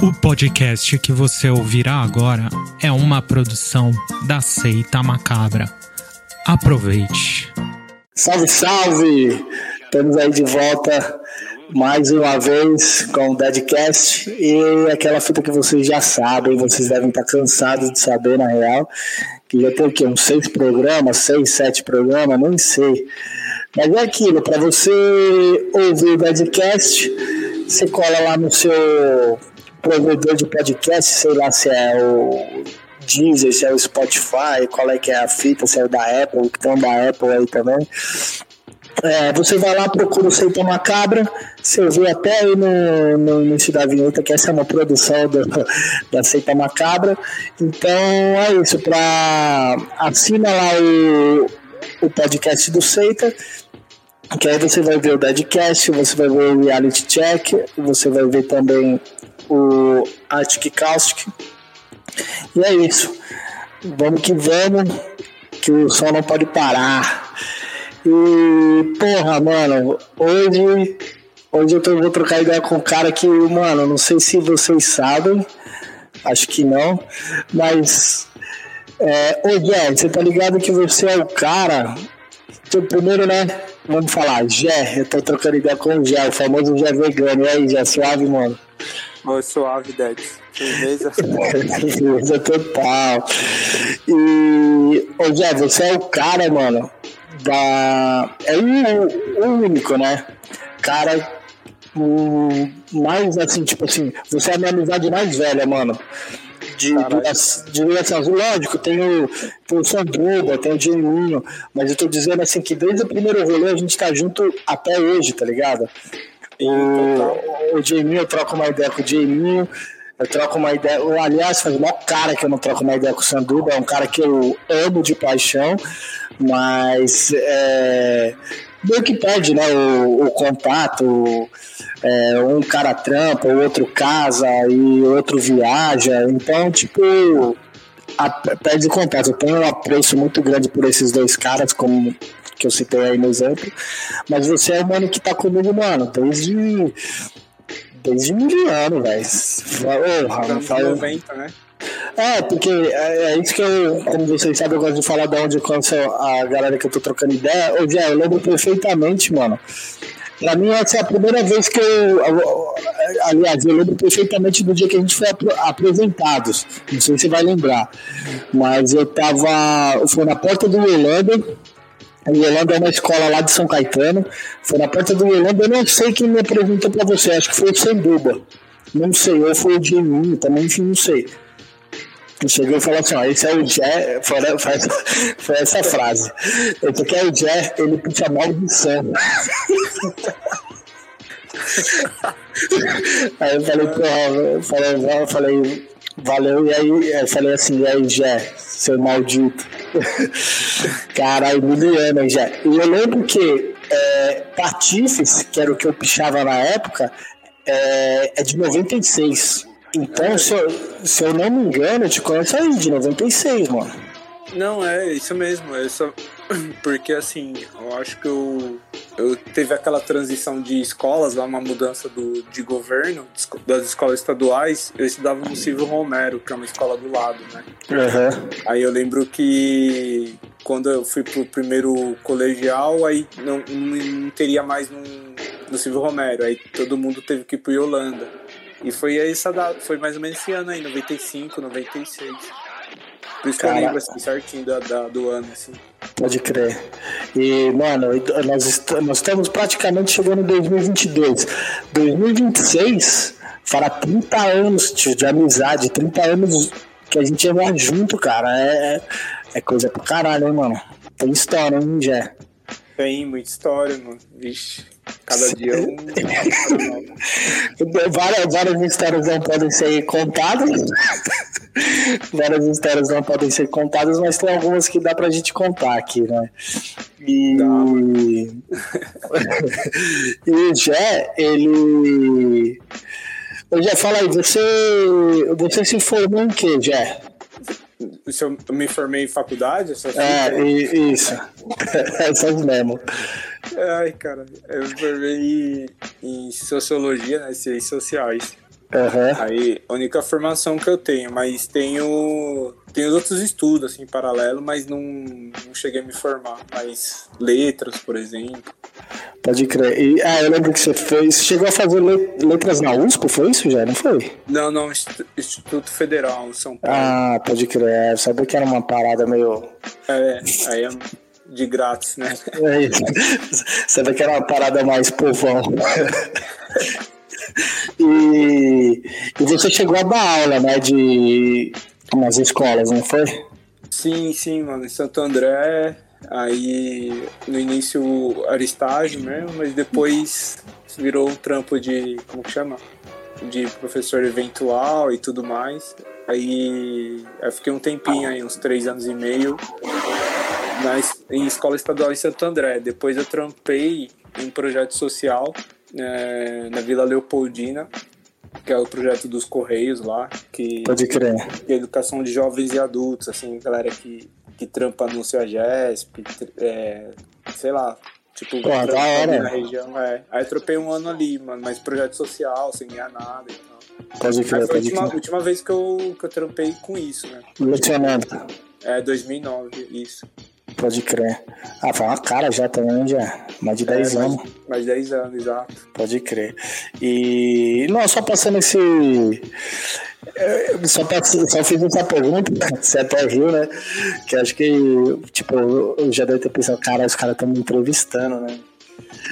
O podcast que você ouvirá agora é uma produção da Seita Macabra. Aproveite. Salve, salve! Estamos aí de volta mais uma vez com o Deadcast e aquela fita que vocês já sabem, vocês devem estar cansados de saber na real, que já tem o quê? Uns seis programas, seis, sete programas, nem sei. Mas é aquilo, para você ouvir o Deadcast, você cola lá no seu provedor de podcast, sei lá se é o Deezer, se é o Spotify, qual é que é a fita, se é o da Apple, que tem da Apple aí também. É, você vai lá, procura o Seita Macabra, você vê até aí no, no início da vinheta que essa é uma produção do, da Seita Macabra. Então é isso, para assina lá o, o podcast do Seita, que aí você vai ver o Deadcast, você vai ver o Reality Check, você vai ver também o Arctic Caustic. E é isso. Vamos que vamos, que o sol não pode parar. E, porra, mano, hoje, hoje eu tô, vou trocar ideia com um cara que, mano, não sei se vocês sabem, acho que não, mas. É, ô, Jé, você tá ligado que você é o cara. Que, primeiro, né? Vamos falar, Jé, eu tô trocando ideia com o Jé, o famoso Jé vegano. E aí, Jé, suave, mano? Oi, suave, Dex. Firmeza. Firmeza total. E, ô Zé, você é o cara, mano, da. É o, o único, né? Cara, o mais assim, tipo assim, você é a minha amizade mais velha, mano. De, de, de assim, lógico, tem o, tem o Sanduba, tem o Geninho, mas eu tô dizendo assim que desde o primeiro rolê a gente tá junto até hoje, tá ligado? O, o Jaiminho, eu troco uma ideia com o Jaiminho. Eu troco uma ideia. Aliás, faz maior cara que eu não troco uma ideia com o Sanduba. É um cara que eu amo de paixão, mas é, meio que perde né, o, o contato. É, um cara trampa, o outro casa e outro viaja. Então, tipo, a, perde contato. Eu tenho um apreço muito grande por esses dois caras, como que eu citei aí no exemplo. Mas você é o mano que tá comigo, mano, desde. Desde mil anos, velho. Fala... 90, né? É, porque é, é, isso que eu, como vocês sabem, eu gosto de falar de onde eu conheço a galera que eu tô trocando ideia. Ô, Jé, eu lembro perfeitamente, mano. Pra mim, essa é a primeira vez que eu. Aliás, eu lembro perfeitamente do dia que a gente foi apresentados. Não sei se você vai lembrar. Mas eu tava. Foi na porta do Yolanda o Yolanda é uma escola lá de São Caetano. Foi na porta do Yolanda. Eu não sei quem me apresentou para você. Acho que foi o Sanduba. Não sei. Ou foi o Geninho também. Enfim, não sei. Eu cheguei e falei assim: ó, esse é o Jé. Foi, foi, foi essa frase. Esse aqui é o Jé, ele puxa maldição. aí eu falei, porra, eu falei, eu falei, valeu. E aí eu falei assim: e aí, Jé, seu maldito. Caralho, miliano já. E eu lembro que é, Patifes, que era o que eu pichava na época, é, é de 96. Então, se eu, se eu não me engano, eu te conheço aí, de 96, mano. Não, é isso mesmo. É só... Porque assim, eu acho que eu, eu teve aquela transição de escolas, lá uma mudança do, de governo, das escolas estaduais. Eu estudava no Silvio Romero, que é uma escola do lado, né? Uhum. Aí eu lembro que quando eu fui pro primeiro colegial, aí não, não teria mais no, no Silvio Romero. Aí todo mundo teve que ir pro Yolanda. E foi essa data, foi mais ou menos esse ano aí, 95, 96. Por isso que eu lembro assim, certinho da, da, do ano, assim. Pode crer. E, mano, nós, est nós estamos praticamente chegando em 2022. 2026 fará 30 anos tio, de amizade, 30 anos que a gente ia lá junto, cara. É, é coisa pra caralho, hein, mano. Tem história, hein, Jé? Tem muita história, mano. Vixe. Cada dia um. várias, várias histórias não podem ser contadas. várias histórias não podem ser contadas, mas tem algumas que dá pra gente contar aqui, né? E, e o Jé, ele. O Jé, fala aí, você, você se formou em quê, Jé? Se eu me formei em faculdade? Essas é, isso. Essas mesmo. Ai, cara, eu me formei em sociologia, né? Ciências sociais. Uhum. Aí, a única formação que eu tenho, mas tenho, tenho outros estudos, assim, paralelo, mas não, não cheguei a me formar. Mas letras, por exemplo. Pode crer. E, ah, eu lembro que você fez. Chegou a fazer letras na USP, foi isso já? Não foi? Não, não, Instituto Federal, São Paulo. Ah, pode crer. Eu sabia que era uma parada meio. É, aí é de grátis, né? É isso. Sabia que era uma parada mais povão. E, e você chegou a dar aula, né, de umas escolas, não foi? Sim, sim, mano, em Santo André, aí no início era estágio mesmo, mas depois virou um trampo de, como que chama? De professor eventual e tudo mais. Aí eu fiquei um tempinho aí, uns três anos e meio, na, em escola estadual em Santo André. Depois eu trampei em projeto social é, na Vila Leopoldina, que é o projeto dos Correios lá, que Pode crer. Que é educação de jovens e adultos, assim, galera que, que trampa no CEAGESP, é, sei lá, tipo, Pô, da hora. na região, é. Aí tropei um ano ali, mano, mas projeto social, sem ganhar nada e tal. Pode crer, foi a última, crer. última vez que eu, que eu trampei com isso, né? Lecionando. É, 2009, isso. Pode crer. Ah, foi uma cara já também, já. Mais de 10 é, anos. Mais, mais 10 anos, exato. Pode crer. E. Não, só passando esse. Só, só fiz essa pergunta, você até riu, né? Que acho que, tipo, eu já deve ter pensado, cara, os caras estão me entrevistando, né?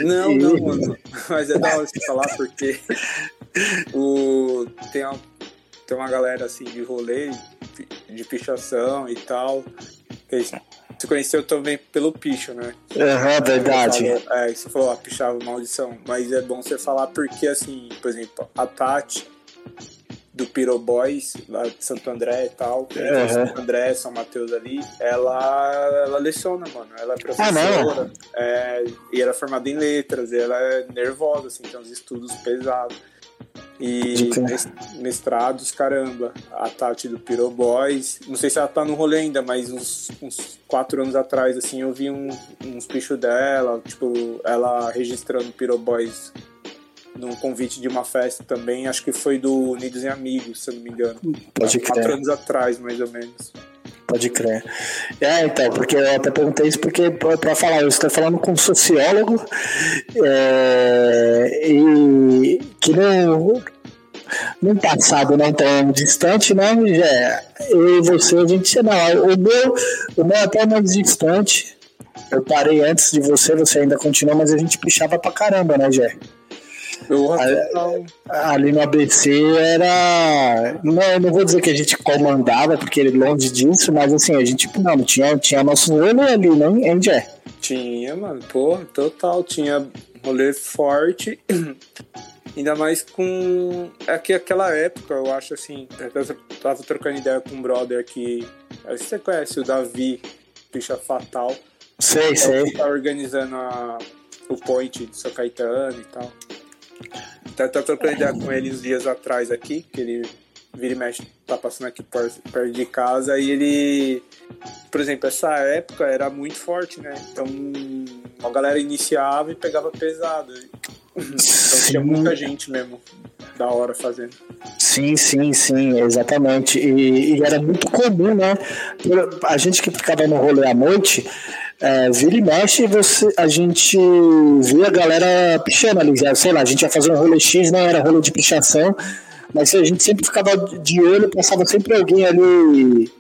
Não, e... não, mano. Mas é da hora você falar porque o... tem, uma, tem uma galera assim de rolê, de pichação e tal. Que você conheceu também pelo picho, né? Aham, uhum, verdade. é, você falou, ah, pichava maldição. Mas é bom você falar porque, assim, por exemplo, a Tati do Piro Boys, lá de Santo André e tal, uhum. Santo André, São Mateus ali, ela, ela leciona, mano. Ela é professora ah, é, e ela é formada em letras, e ela é nervosa, assim, tem uns estudos pesados. E mestrados, caramba. A Tati do Piro Boys. Não sei se ela tá no rolê ainda, mas uns, uns quatro anos atrás, assim, eu vi um, uns pichos dela, tipo, ela registrando Piro Boys num convite de uma festa também. Acho que foi do Unidos e Amigos, se eu não me engano. Pode crer. Quatro anos atrás, mais ou menos. Pode crer. É, então, porque eu até perguntei isso porque, para falar, eu estou falando com um sociólogo é, e que não, num passado não tão distante, né? Já, eu e você, a gente, não, o meu, o meu até é mais distante. Eu parei antes de você, você ainda continua, mas a gente pichava pra caramba, né, Jé? Ali, no ABC era. Não, não vou dizer que a gente comandava, porque ele longe disso, mas assim, a gente não, tinha, tinha nosso olho ali, né, hein, Jé? Tinha, mano, pô, total. Tinha rolê forte. Ainda mais com. É que aquela época, eu acho assim. Eu tava trocando ideia com um brother que. Você conhece o Davi, Picha Fatal. Sei, é sei. Tá organizando a, o point de São Caetano e tal. Tá, tá trocando ideia com ele uns dias atrás aqui, que ele vira e mexe, tá passando aqui perto de casa, e ele, por exemplo, essa época era muito forte, né? Então a galera iniciava e pegava pesado. Então sim. tinha muita gente mesmo da hora fazendo. Sim, sim, sim, exatamente. E, e, era muito comum, né? A gente que ficava no rolê à noite, é, vira e mexe, você, a gente via a galera pichando ali, sei lá, a gente ia fazer um rolê X, não era rolê de pichação, mas a gente sempre ficava de olho, passava sempre alguém ali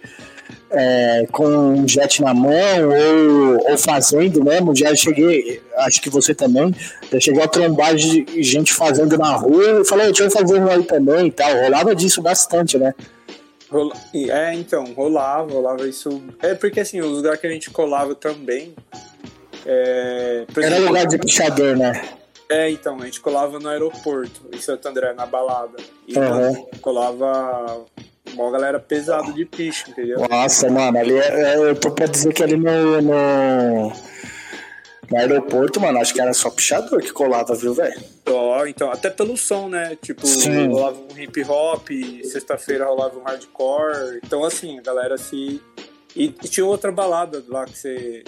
é, com um jet na mão ou, ou fazendo mesmo. Já cheguei, acho que você também, já cheguei a trombar de gente fazendo na rua e falei, deixa eu fazer um aí também e tal. Rolava disso bastante, né? Rola... É, então, rolava, rolava isso. É porque assim, o lugar que a gente colava também. É... Era lugar de pichador, né? É, então, a gente colava no aeroporto, em Santo André, na balada. E uhum. colava uma galera pesada de picho, entendeu? Nossa, mano, ali é, é, eu tô pra dizer que ali no, no, no aeroporto, mano, acho que era só pichador que colava, viu, velho? Ó, oh, então, até pelo som, né? Tipo, Sim. rolava um hip hop, sexta-feira rolava um hardcore. Então, assim, a galera se. E, e tinha outra balada lá que você.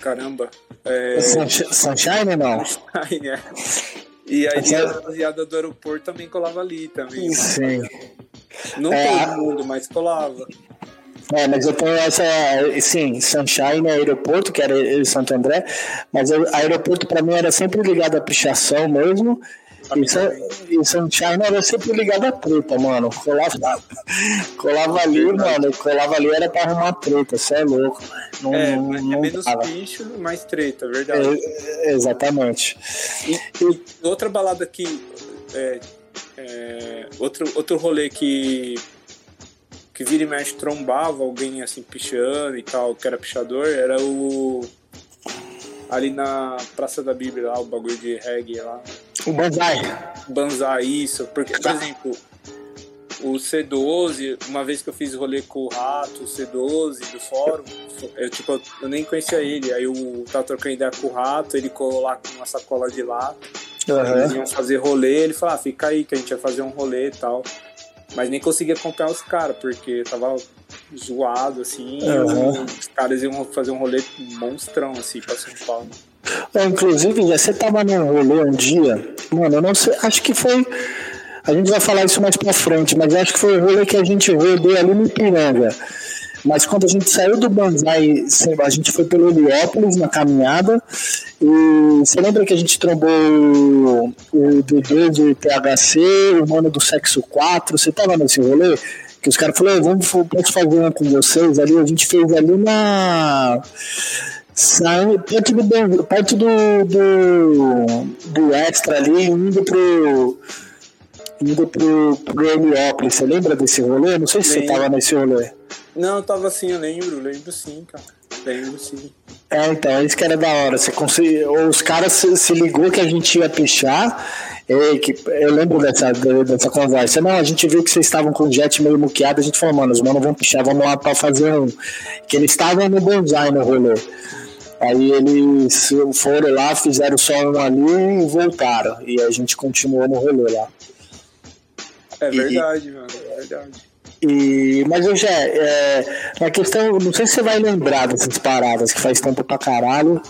Caramba. É... Sunshine, não? Sunshine, é. E aí a rapaziada do aeroporto também colava ali também. Sim. Não é, todo mundo, mas colava. É, mas eu tenho essa, sim, Sunshine aeroporto, que era em Santo André, mas o aeroporto para mim era sempre ligado à pichação mesmo. E, Sunshine era sempre ligado à treta, mano. Colava, colava ali, mano. Colava ali era pra arrumar treta, você é louco. Não, é, não, é menos tava. bicho, mais treta, verdade. É, exatamente. E, e, outra balada que. É, é, outro, outro rolê que que vira e mexe trombava alguém assim pichando e tal, que era pichador, era o. Ali na Praça da Bíblia, lá, o bagulho de reggae lá. O Banzai. Banzai, isso. Porque, por exemplo, o C12, uma vez que eu fiz rolê com o Rato, o C12 do fórum, eu, tipo, eu nem conhecia ele. Aí eu tava trocando ideia com o Rato, ele colou lá com uma sacola de lata. Uhum. Eles iam fazer rolê, ele falou, ah, fica aí que a gente ia fazer um rolê e tal. Mas nem conseguia acompanhar os caras, porque tava zoado, assim. Uhum. os caras iam fazer um rolê monstrão, assim, pra São Paulo. É, inclusive, você tava num rolê um dia, mano, eu não sei, acho que foi. A gente vai falar isso mais pra frente, mas acho que foi o rolê que a gente rodou ali no Piranga. Mas quando a gente saiu do Banzai, a gente foi pelo Heliópolis na caminhada. E você lembra que a gente trombou o Dudu do THC, o mano do Sexo 4? Você tava nesse rolê? Que os caras falaram, vamos posso fazer uma com vocês ali. A gente fez ali na. Sai, perto do, perto do, do, do extra ali, indo pro. Indo pro, pro Heliópolis. Você lembra desse rolê? Não sei se Lembro. você tava nesse rolê. Não, eu tava assim, eu lembro, lembro sim, cara. Lembro sim. É, então, isso que era da hora. Você consegui... Os caras se, se ligou que a gente ia pichar. E, que, eu lembro dessa, dessa conversa. Não, a gente viu que vocês estavam com o jet meio muqueado. A gente falou, mano, os manos vão pichar, vamos lá pra fazer um. Que eles estavam no bonsai no rolê. Aí eles foram lá, fizeram só um ali e voltaram. E a gente continuou no rolê lá. É verdade, e, mano, é verdade. E, mas hoje é, é, a questão, não sei se você vai lembrar dessas paradas que faz tempo pra caralho.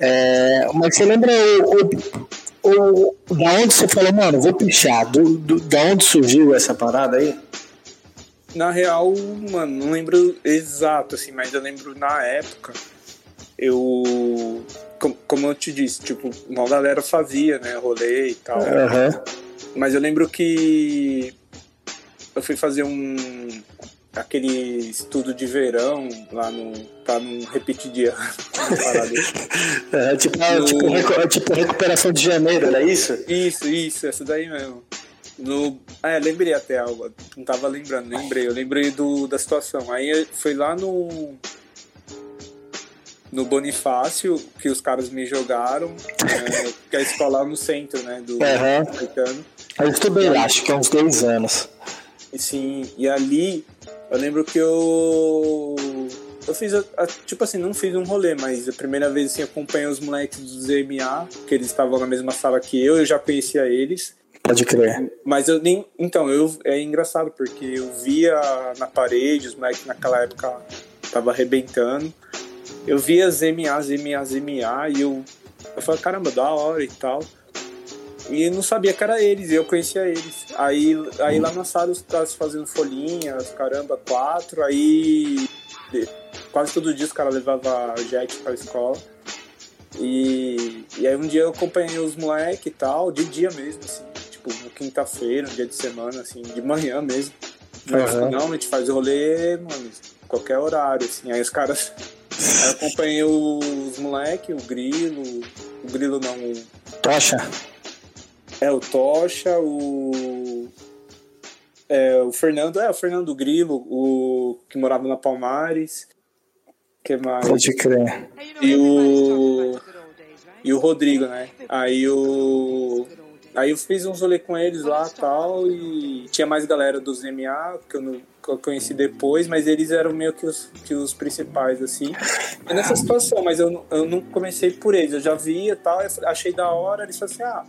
É, mas você lembra o, o, o, da onde você falou, mano, vou pichar? Do, do, da onde surgiu essa parada aí? Na real, mano, não lembro exato, assim, mas eu lembro na época, eu. Como, eu te disse, tipo, uma galera fazia, né, rolê e tal. Uhum. Mas eu lembro que eu fui fazer um aquele estudo de verão lá no pra não repetir dia é, tipo, no... tipo, recu tipo, recuperação de janeiro era isso isso isso essa daí mesmo no é lembrei até algo não tava lembrando lembrei eu lembrei do da situação aí foi lá no no Bonifácio que os caras me jogaram é, que é a escola no centro né do uhum. eu estudei lá acho que há uns dois anos Sim, e ali eu lembro que eu. Eu fiz, a, a, tipo assim, não fiz um rolê, mas a primeira vez assim, acompanhei os moleques do ZMA, que eles estavam na mesma sala que eu, eu já conhecia eles. Pode crer. Mas eu nem. Então, eu, é engraçado, porque eu via na parede, os moleques naquela época tava arrebentando. Eu via ZMA, ZMA, ZMA, e eu, eu falei, caramba, da hora e tal. E não sabia que era eles, e eu conhecia eles. Aí, aí lá na sala os caras fazendo folhinhas, caramba, quatro, aí quase todo dia os caras levavam jet pra escola. E, e aí um dia eu acompanhei os moleques e tal, de dia mesmo, assim, tipo, quinta-feira, um dia de semana, assim, de manhã mesmo. Mas, uhum. não, a gente faz rolê, mano, qualquer horário, assim. Aí os caras. Aí eu acompanhei os moleques, o Grilo, o Grilo não, o. Tocha. É, o Tocha, o. É, o Fernando, é, o Fernando Grilo, o que morava na Palmares. que mais? Pode crer. E o. E o Rodrigo, né? Aí o. Aí eu fiz uns rolê com eles lá tal, e tinha mais galera dos MA que eu, não, que eu conheci depois, mas eles eram meio que os, que os principais, assim. É nessa situação, mas eu, eu não comecei por eles, eu já via tal, achei da hora, eles falaram assim, ah,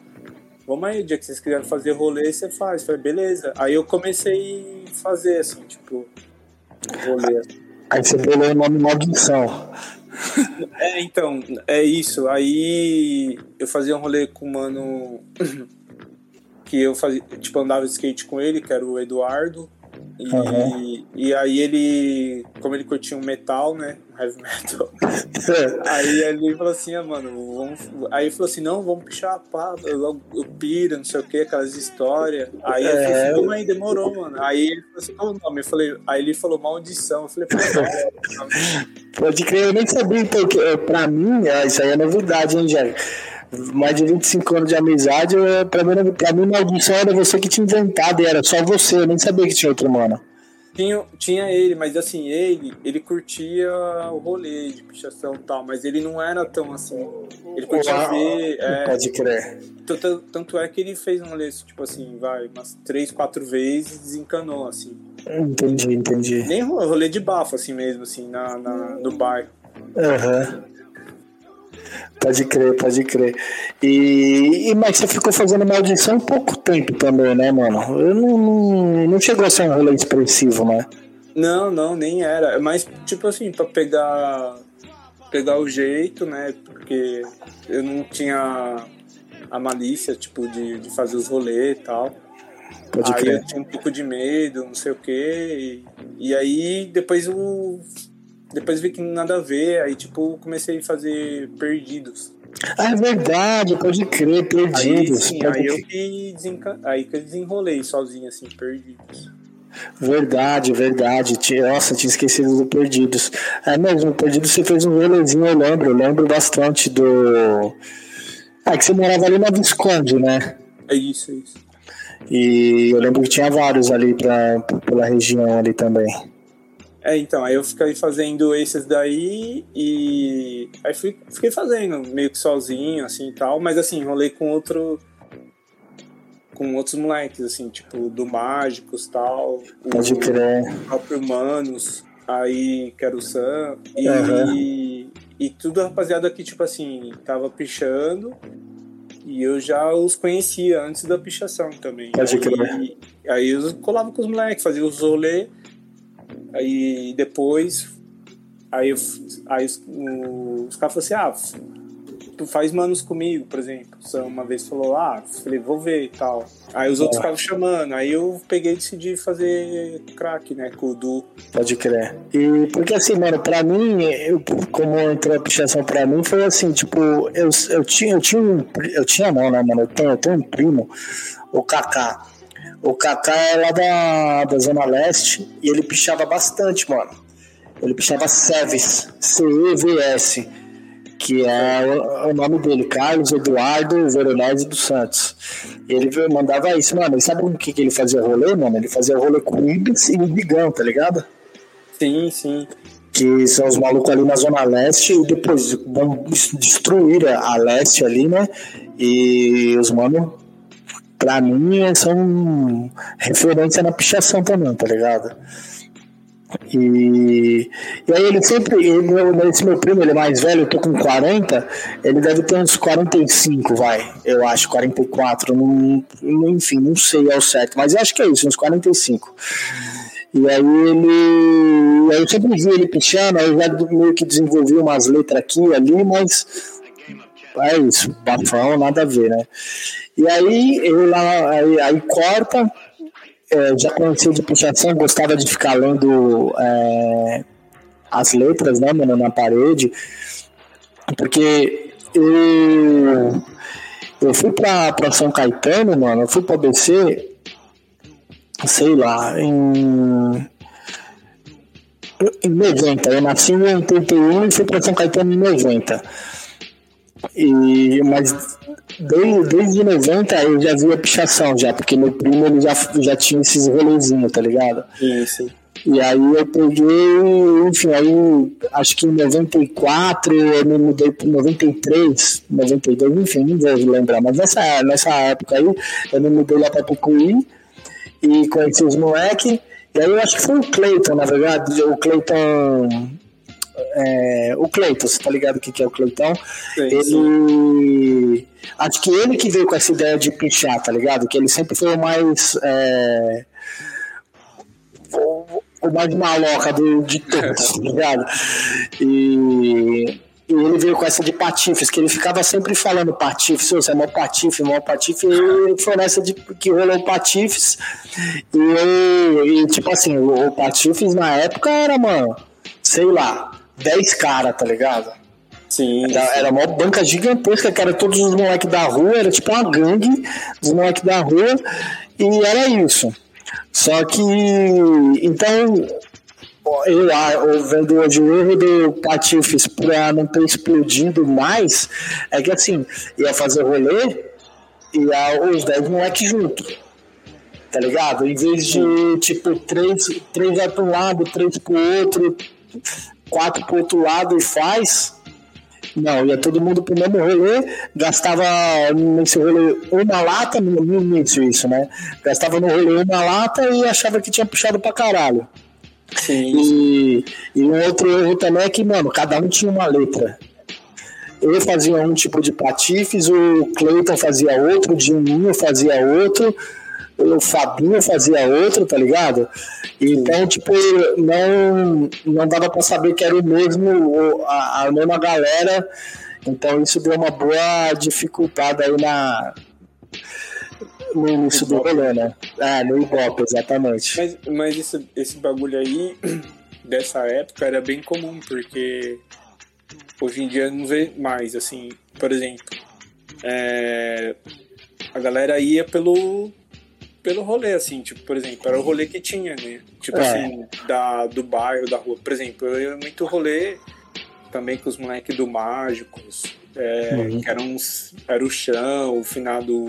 vamos aí, o dia que vocês quiserem fazer rolê, você faz. Eu falei, beleza. Aí eu comecei a fazer, assim, tipo, rolê. Aí você pegou o nome Maldição. É, então, é isso. Aí eu fazia um rolê com o mano que eu fazia, tipo, andava de skate com ele, que era o Eduardo. E, uhum. e aí ele, como ele curtia um metal, né? Heavy metal. aí ele falou assim, ah, mano, vamos. Aí ele falou assim, não, vamos pichar pá, eu, eu piro, não sei o que, aquelas histórias. Aí eu falei assim, não, aí demorou, mano. Aí ele falou assim, qual o nome? Eu falei, aí ele falou maldição. Eu falei, pô, Pode crer, eu nem sabia, porque pra mim, isso aí é novidade, hein, Jair? Mais de 25 anos de amizade, pra mim, pra mim maldição era você que tinha inventado, era só você, eu nem sabia que tinha outro mano. Tinha, tinha ele, mas assim, ele, ele curtia o rolê de pichação e tal, mas ele não era tão assim. Ele curtia Uau, ver. É, pode crer. Tanto, tanto é que ele fez um rolê, tipo assim, vai, umas três, quatro vezes e desencanou, assim. Entendi, entendi. Nem rolê de bafo, assim mesmo, assim, na, na no bar. Aham. Uhum. Pode crer, pode crer. E, e, mas você ficou fazendo maldição pouco tempo também, né, mano? Eu não, não, não chegou a ser um rolê expressivo, né? Não, não, nem era. Mas, tipo assim, pra pegar, pegar o jeito, né? Porque eu não tinha a malícia, tipo, de, de fazer os rolês e tal. Pode aí crer. eu tinha um pouco de medo, não sei o quê. E, e aí depois o depois vi que nada a ver, aí tipo comecei a fazer perdidos. Ah, é verdade, pode crer, perdidos. Aí, sim, aí eu que, desenca... aí que eu desenrolei sozinho, assim, perdidos. Verdade, verdade. Nossa, tinha esquecido do Perdidos. É mesmo, Perdidos você fez um rolezinho, eu lembro. Eu lembro bastante do. Ah, que você morava ali na Visconde, né? É isso, é isso. E eu lembro que tinha vários ali pra, pela região ali também. É, então, aí eu fiquei fazendo esses daí e aí fui, fiquei fazendo meio que sozinho, assim e tal, mas assim, rolei com outro. com outros moleques, assim, tipo, do Mágicos tal. Pode o, crer. O próprio Humanos, aí que era o Sam. E, uhum. e, e tudo rapaziada que, tipo assim, tava pichando. E eu já os conhecia antes da pichação também. Pode crer. Aí, aí eu colava com os moleques, fazia os rolês. Aí depois, aí, aí os, os caras falaram assim, ah, tu faz manos comigo, por exemplo. Uma vez falou, ah, falei, vou ver e tal. Aí os outros ficavam chamando, aí eu peguei e decidi fazer crack, né, com o Du. Pode crer. E porque assim, mano, pra mim, eu, como entrou a pichação pra mim, foi assim, tipo, eu, eu tinha, eu tinha um, eu tinha não, né, mano, eu tenho, eu tenho um primo, o Kaká. O Kaká é lá da, da Zona Leste e ele pichava bastante, mano. Ele pichava Seves, C-E-V-S, que é o, o, nome dele, Carlos Eduardo Veronese dos Santos. Ele mandava isso, mano. E sabe com que, que ele fazia rolê, mano? Ele fazia rolê com o Ibis e o Bigão, tá ligado? Sim, sim. Que são os malucos ali na Zona Leste e depois vão destruir a leste ali, né? E os manos pra mim são referência na pichação também, tá ligado? E, e aí ele sempre, ele, esse meu primo, ele é mais velho, eu tô com 40, ele deve ter uns 45, vai, eu acho, 44, não, enfim, não sei ao certo, mas eu acho que é isso, uns 45. E aí ele. Aí eu sempre vi ele pichando, aí eu já meio que desenvolvi umas letras aqui ali, mas é isso, bafão, nada a ver, né? E aí, eu lá, aí, aí corta, é, já conhecia de puxação, gostava de ficar lendo é, as letras, né, mano, na parede, porque eu, eu fui pra, pra São Caetano, mano, eu fui pra BC, sei lá, em em 90, eu nasci em 81 e fui para São Caetano em 90. E, mas desde, desde 90 eu já vi a pichação já, porque meu primo ele já, já tinha esses rolezinhos, tá ligado? Sim, sim. E aí eu peguei, enfim, aí acho que em 94 eu me mudei para 93, 92, enfim, não vou lembrar, mas nessa, nessa época aí eu me mudei lá para Pucuí e conheci os moleques. E aí eu acho que foi o Cleiton, na verdade, o Cleiton é, o Cleiton, você tá ligado o que, que é o Cleitão? Ele. Acho que ele que veio com essa ideia de pichar, tá ligado? Que ele sempre foi o mais. É, o, o mais maloca do, de todos, tá ligado? E. E ele veio com essa de patifes, que ele ficava sempre falando patifes, você é mó patife, mó patife, e foi nessa de que rolou patifes. E, e tipo assim, o, o patifes na época era, mano, sei lá, 10 caras, tá ligado? Sim. Era, era uma banca gigantesca, que era todos os moleques da rua, era tipo uma gangue dos moleques da rua, e era isso. Só que, então, eu, eu vendo hoje o erro do Patifes para não ter explodido mais, é que assim, ia fazer rolê e os 10 moleques junto. Tá ligado? Em vez de, tipo, três, três vai para um lado, três pro outro, quatro pro outro lado e faz. Não, ia todo mundo pro mesmo rolê, gastava nesse rolê uma lata, no início isso, né? Gastava no rolê uma lata e achava que tinha puxado pra caralho. Sim. E, e um outro erro também é que, mano, cada um tinha uma letra. Eu fazia um tipo de patifes, o Cleiton fazia outro, o Dininho fazia outro, o Fabinho fazia outro, tá ligado? Então, tipo, não, não dava pra saber que era o mesmo, a, a mesma galera. Então isso deu uma boa dificuldade aí na, no início do rolê, né? É, no Ibope, exatamente. Mas, mas esse, esse bagulho aí, dessa época, era bem comum, porque hoje em dia não vê mais, assim, por exemplo, é, a galera ia pelo pelo rolê, assim, tipo, por exemplo, era o rolê que tinha, né? Tipo É. assim, da, do bairro, da rua. Por exemplo, eu ia muito rolê também com os moleques do Mágicos, é, Uhum. que eram uns, era o Chão, o finado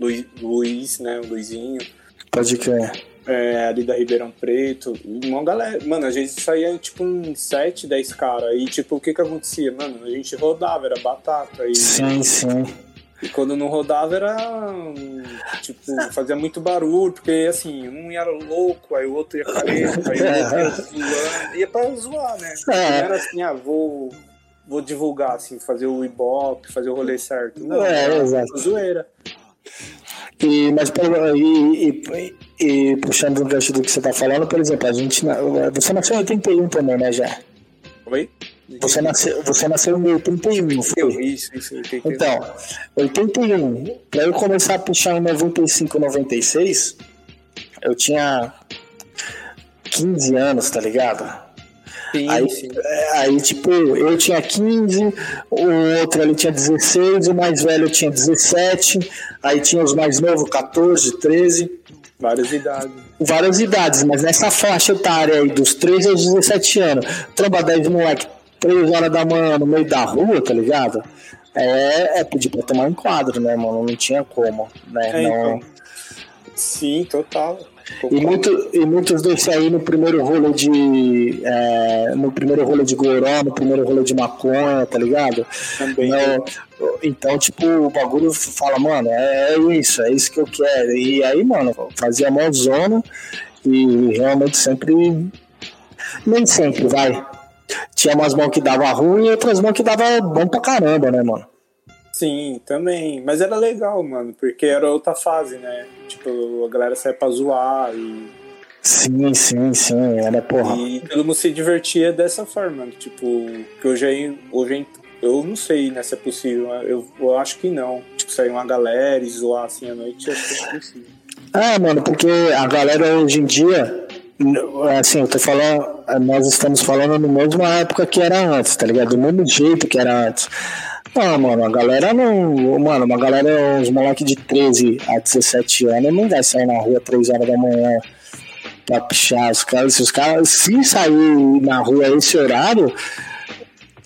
Luiz, Luiz, né, o Luizinho, Pode crer. é, ali da Ribeirão Preto, uma galera, mano, a gente saía tipo uns 7, 10 caras, e tipo, o que que acontecia? Mano, a gente rodava, era batata, e, Sim, sim. E quando não rodava era, tipo, fazia muito barulho, porque assim, um era louco, aí o outro ia careta, aí o outro ia zoando, ia pra zoar, né? Não era assim, ah, vou, vou divulgar, assim, fazer o ibope, fazer o rolê certo. Não, É, era exato. zoeira. E, mas e, e, e puxando o gancho do que você tá falando, por exemplo, a gente. Você nasceu em 81 também, né, já? Oi? Você nasceu, você nasceu em 81, não foi? isso, isso, eu entendi. Então, 81, pra eu começar a puxar em 95, 96, eu tinha 15 anos, tá ligado? Sim, Aí, sim. é, aí, tipo, eu tinha 15, o outro ali tinha 16, o mais velho tinha 17, aí tinha os mais novos, 14, 13, Várias idades. várias idades, mas nessa faixa etária aí, dos 13 aos 17 anos, tromba 10 moleque, 3 horas da manhã no meio da rua, tá ligado? É, é pedir pra tomar enquadro, né, mano? Não tinha como, né? É, não... então. Sim, total. E, muito, e muitos desses aí no primeiro rolo de. é, no primeiro rolo de goró, no primeiro rolo de maconha, tá ligado? Também. Não, então, tipo, o bagulho fala, mano, é, é isso, é isso que eu quero. E aí, mano, fazia mó zona e realmente sempre. Nem sempre, vai. Tinha umas mãos que dava ruim e outras mãos que dava bom pra caramba, né, mano? Sim, também. Mas era legal, mano, porque era outra fase, né? Tipo, a galera saia pra zoar e, Sim, sim, sim, era porra. e todo mundo se divertia dessa forma. Tipo, que hoje aí, hoje aí- eu não sei né, se é possível. Eu, eu acho que não. Tipo, sair uma galera e zoar assim à noite, eu acho que é possível. É, mano, porque a galera hoje em dia, assim, eu tô falando, nós estamos falando na mesma época que era antes, tá ligado? Do mesmo jeito que era antes. Não, mano, a galera não. Mano, uma galera, uns moleques de 13 a 17 anos não vai sair na rua 3 horas da manhã pra pichar. Os caras, se os caras, se sair na rua esse horário,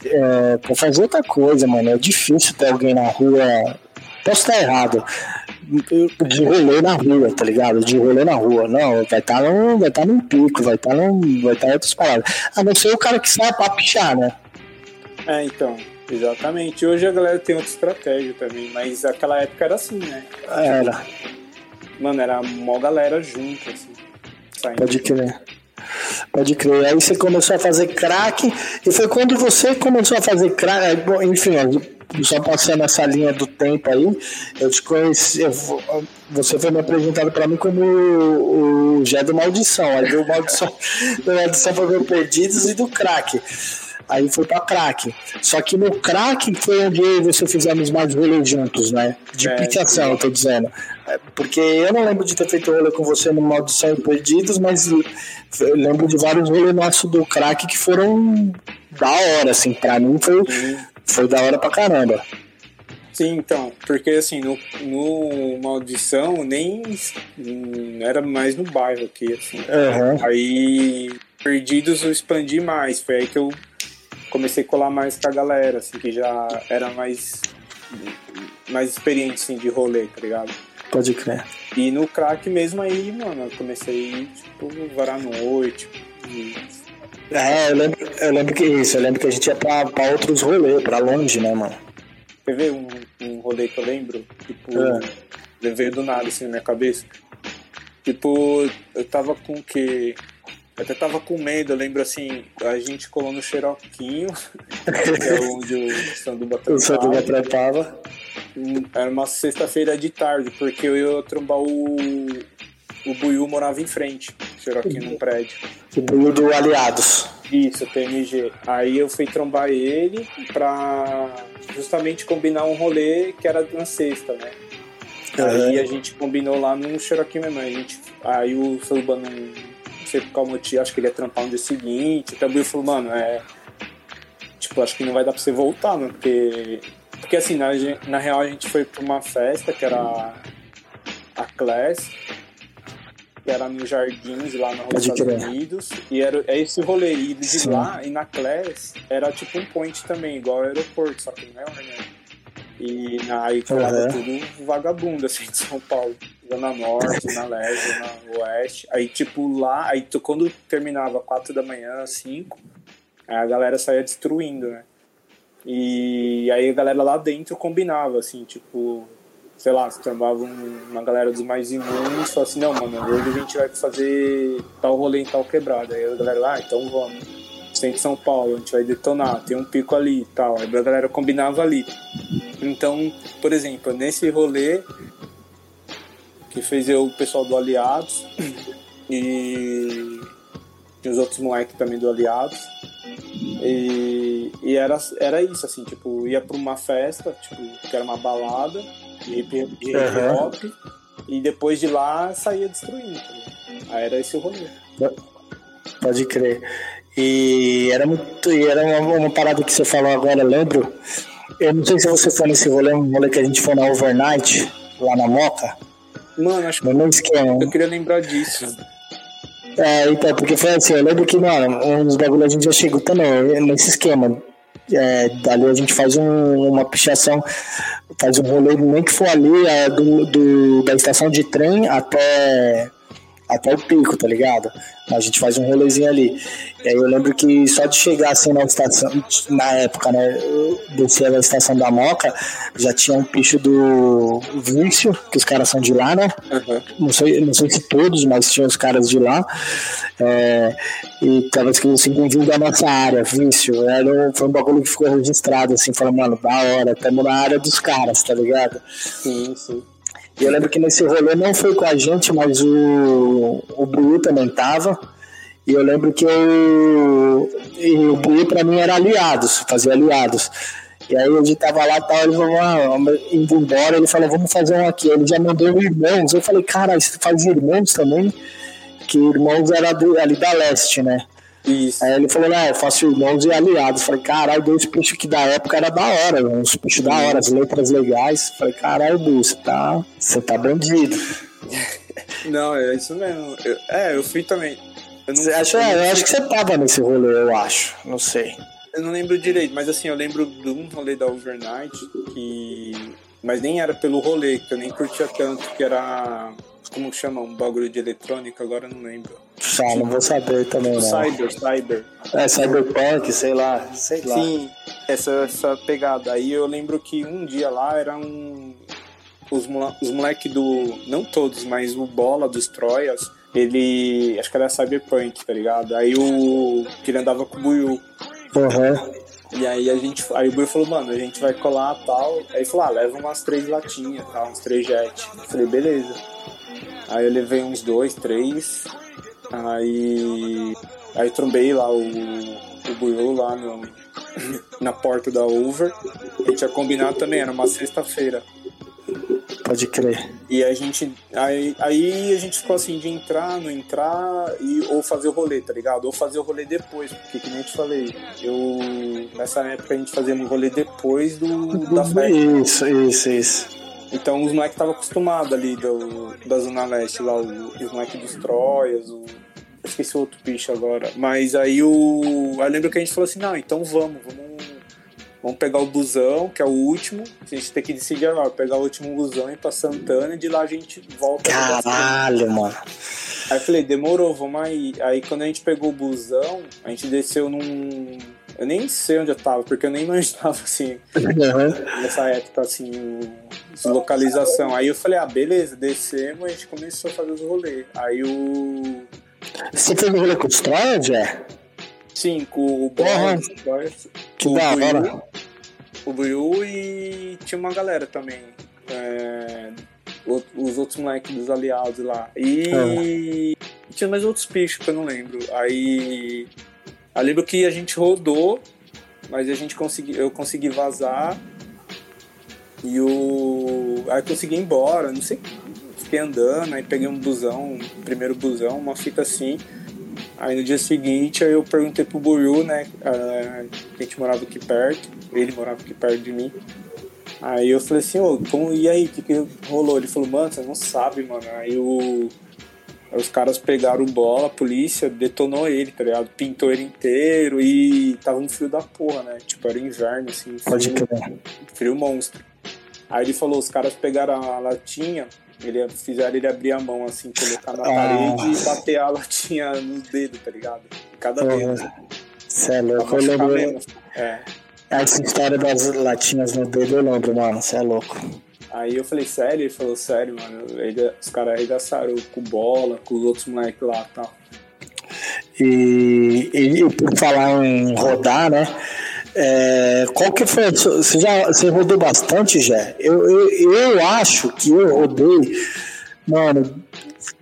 é, pra fazer outra coisa, mano. É difícil ter alguém na rua. Posso estar errado. De rolê na rua, tá ligado? De rolê na rua. Não, vai estar num, vai tá num pico, vai estar num. Vai estar em outras paradas. A não ser o cara que sai pra pichar, né? É, então. Exatamente. Hoje a galera tem outra estratégia também, mas aquela época era assim, né? Era, Mano, era mó galera junto, assim. Pode crer. Pode crer. Aí você começou a fazer crack, e foi quando você começou a fazer crack. é, Enfim, só passando essa linha do tempo aí, eu te conheci. eu você foi me apresentado pra mim como o, o Jé do Maldição. Aí deu Maldição, do Maldição foi Perdidos e do crack. Aí foi pra crack. Só que no crack foi onde eu e você fizemos mais rolê juntos, né? De é, pichação, eu tô dizendo. É, porque eu não lembro de ter feito rolê com você no Maldição e Perdidos, mas eu lembro de vários rolês nossos do crack que foram da hora, assim. Pra mim foi, foi da hora pra caramba. Sim, então, porque assim, no, no Maldição nem era mais no bairro aqui, assim. Uhum. Aí Perdidos eu expandi mais, foi aí que eu comecei a colar mais com a galera, assim, que já era mais mais experiente, assim, de rolê, tá ligado? Pode crer. E no crack mesmo aí, mano, eu comecei, tipo, varar noite. E... É, eu lembro, eu lembro que isso, eu lembro que a gente ia pra, pra outros rolês, pra longe, né, mano? Quer ver um, um rolê que eu lembro? Tipo, é. veio do nada, assim, na minha cabeça. Tipo, eu tava com o quê? Eu até tava com medo, eu lembro assim, a gente colou no Xeroquinho, que é onde o Sanduba trampava. O Sanduba trampava. Era uma sexta-feira de tarde, porque eu ia trombar o. O Buiu morava em frente, Xeroquinho no prédio. O Buiu do Aliados. Isso, TMG. Aí eu fui trombar ele pra justamente combinar um rolê que era na sexta, né? Uhum. Aí a gente combinou lá no Xeroquinho mesmo. A gente, aí o Sanduba não sei por qual motivo, acho que ele ia trampar no dia seguinte. Então eu falou, mano, é. Tipo, acho que não vai dar pra você voltar, mano, porque. Porque assim, na, na real a gente foi pra uma festa que era a Class, que era nos Jardins, lá na Rua dos Estados Unidos. E era é esse rolê. E de Sim. lá, e na Class, era tipo um point também, igual ao aeroporto, só que não é né? E aí colava uhum. tudo vagabundo, assim, de São Paulo. Zona Norte, na Leste, na Oeste. Aí, tipo, lá, aí quando terminava 4 da manhã, 5, a galera saía destruindo, né? E aí a galera lá dentro combinava, assim, tipo, sei lá, se trombava uma galera dos mais imunes falava assim, não, mano, hoje a gente vai fazer tal rolê em tal quebrada. Aí a galera, ah, então vamos de São Paulo, a gente vai detonar, tem um pico ali e tal. Aí a galera combinava ali. Então, por exemplo, nesse rolê que fez eu o pessoal do Aliados e, e os outros moleques também do Aliados. E, e, era, era isso, assim, tipo, ia pra uma festa, tipo, que era uma balada, de hip hop, e depois de lá saía destruindo. Tá Aí era esse o rolê. Pode crer. E era muito. E era uma, uma, parada que você falou agora, lembro. Eu não sei se você foi nesse rolê, um rolê que a gente foi na overnight, lá na Moca. Mano, acho que no esquema. eu queria lembrar disso. É, então, porque foi assim, eu lembro que, mano, uns bagulho a gente já chegou também nesse esquema. É, dali a gente faz um, uma pichação, faz um rolê, nem que for ali, é, do, do, da estação de trem até até o pico, tá ligado? A gente faz um rolezinho ali. E aí eu lembro que só de chegar assim na estação, na época, né? Descer na estação da Moca, já tinha um picho do Vício, que os caras são de lá, né? Uhum. Não, sei, não sei se todos, mas tinha os caras de lá. É, e tava escrito assim, bem-vindo à nossa área, Vício. Era, foi um bagulho que ficou registrado, assim, falando, mano, da hora, estamos na área dos caras, tá ligado? Sim, sim. E eu lembro que nesse rolê não foi com a gente, mas o, o Bru também tava. E eu lembro que eu, o Bru pra mim era aliados, fazia aliados. E aí gente tava lá e tal, ele falou, ah, indo embora, ele falou, vamos fazer um aqui. Ele já mandou irmãos. Eu falei, cara, você faz irmãos também? Que irmãos era do, ali da leste, né? Isso. Aí ele falou, né, eu faço irmãos e aliados. Falei, caralho, dois peixes que da época era da hora, uns peixes da hora, as letras legais. Falei, caralho, Du, você tá, você tá bandido. Não, é isso mesmo. Eu, é, eu fui também. Eu, não, acha, eu acho que você tava nesse rolê, eu acho. Não sei. Eu não lembro direito, mas assim, eu lembro de um rolê da Overnight que. Mas nem era pelo rolê, que eu nem curtia tanto, que era como chama um bagulho de eletrônica, agora não lembro. Ah, não vou saber também, não. Cyber, Cyber. É, Cyberpunk, sei lá, sei lá. Sim, essa, essa pegada. Aí eu lembro que um dia lá era um... Os, os moleques do... Não todos, mas o Bola dos Troias, ele... Acho que era Cyberpunk, tá ligado? Aí o... Que ele andava com o Buiu. Uhum. E aí a gente. Aí o Buiu falou, mano, a gente vai colar tal. Aí falou, ah, leva umas três latinhas, tal, uns três jet. Eu falei, beleza. Aí eu levei uns dois, três. Aí. Aí trombei lá o, o Buiu lá no, na porta da Over. A gente tinha combinado também, era uma sexta-feira. Pode crer. E a gente. Aí, aí a gente ficou assim de entrar, não entrar, e, ou fazer o rolê, tá ligado? Ou fazer o rolê depois, porque que nem eu te falei, eu. Nessa época a gente fazia um rolê depois do, da festa. Isso, isso, isso. Então os moleques estavam acostumados ali do, da Zona Leste, lá, os moleques dos Troias, o. Eu esqueci o outro bicho agora. Mas aí o. Aí eu lembro que a gente falou assim, não, então vamos, vamos Vamos pegar o busão, que é o último. A gente tem que decidir agora, pegar o último busão e ir pra Santana e de lá a gente volta. Caralho, mano. Aí eu falei, demorou, vamos aí. Aí quando a gente pegou o busão, a gente desceu num. Eu nem sei onde eu tava, porque eu nem imaginava assim, uhum. nessa época, assim, localização. Aí eu falei, ah, beleza, descemos, a gente começou a fazer os rolês. Aí o. Você fez o rolê com os Troia, Jé? Sim, com o Boris, uhum. que o da hora. O Buiu e tinha uma galera também. É, os outros moleques dos aliados lá. E uhum. tinha mais outros bichos que eu não lembro. Aí. Eu lembro que a gente rodou, mas a gente consegui, eu consegui vazar. E o. Aí eu consegui ir embora, não sei. Fiquei andando, aí peguei um busão, primeiro busão, uma fita assim. Aí no dia seguinte eu perguntei pro Buiu, né? Que a gente morava aqui perto, ele morava aqui perto de mim. Aí eu falei assim, ô, como, e aí, o que, que rolou? Ele falou, mano, você não sabe, mano. Aí o. Os caras pegaram bola, a polícia detonou ele, tá ligado? Pintou ele inteiro e tava um frio da porra, né? Tipo, era inverno, assim. Frio, Pode crer. Frio monstro. Aí ele falou, os caras pegaram a latinha, ele fizeram ele abrir a mão assim, colocar na ah. parede e bater a latinha no dedo, tá ligado? Cada dedo. Você é louco, eu lembro. É. Essa história das latinhas no dedo eu lembro, mano, você é louco. Aí eu falei, sério? Ele falou, sério, mano. Ele, os caras arregaçaram com bola, com os outros moleques lá e tal. E, e por falar em rodar, né? É, qual que foi? Você já você rodou bastante já? Eu, eu, eu acho que eu rodei, mano,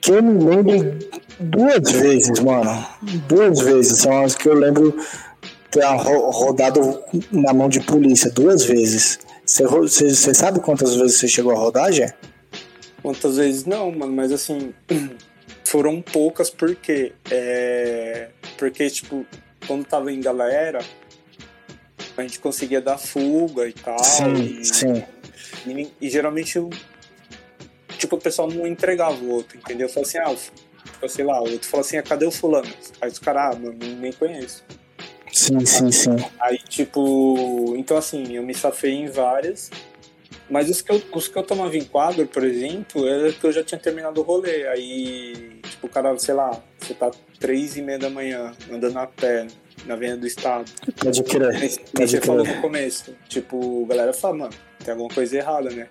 que eu me lembro duas vezes, mano. Duas vezes. São as que eu lembro ter rodado na mão de polícia, duas vezes. Você, você, sabe quantas vezes você chegou a rodar, já? Quantas vezes não, mano, mas assim, foram poucas porque. É, porque, tipo, quando tava em galera a gente conseguia dar fuga e tal. Sim, e, sim. E, e, geralmente, tipo, o pessoal não entregava o outro, entendeu? Falei assim, ah, tipo, sei lá, o outro falou assim, ah, cadê o fulano? Aí os caras, ah, nem conheço. Sim, sim, sim. Aí, tipo, então assim, eu me safei em várias, mas os que eu, os que eu tomava em quadro, por exemplo, era que eu já tinha terminado o rolê. Aí, tipo, o cara, sei lá, você tá três e meia da manhã andando a pé, na venda do estado. Pode crer. Mas, Pode você crer. falou no começo. Tipo, a galera fala, mano, tem alguma coisa errada, né?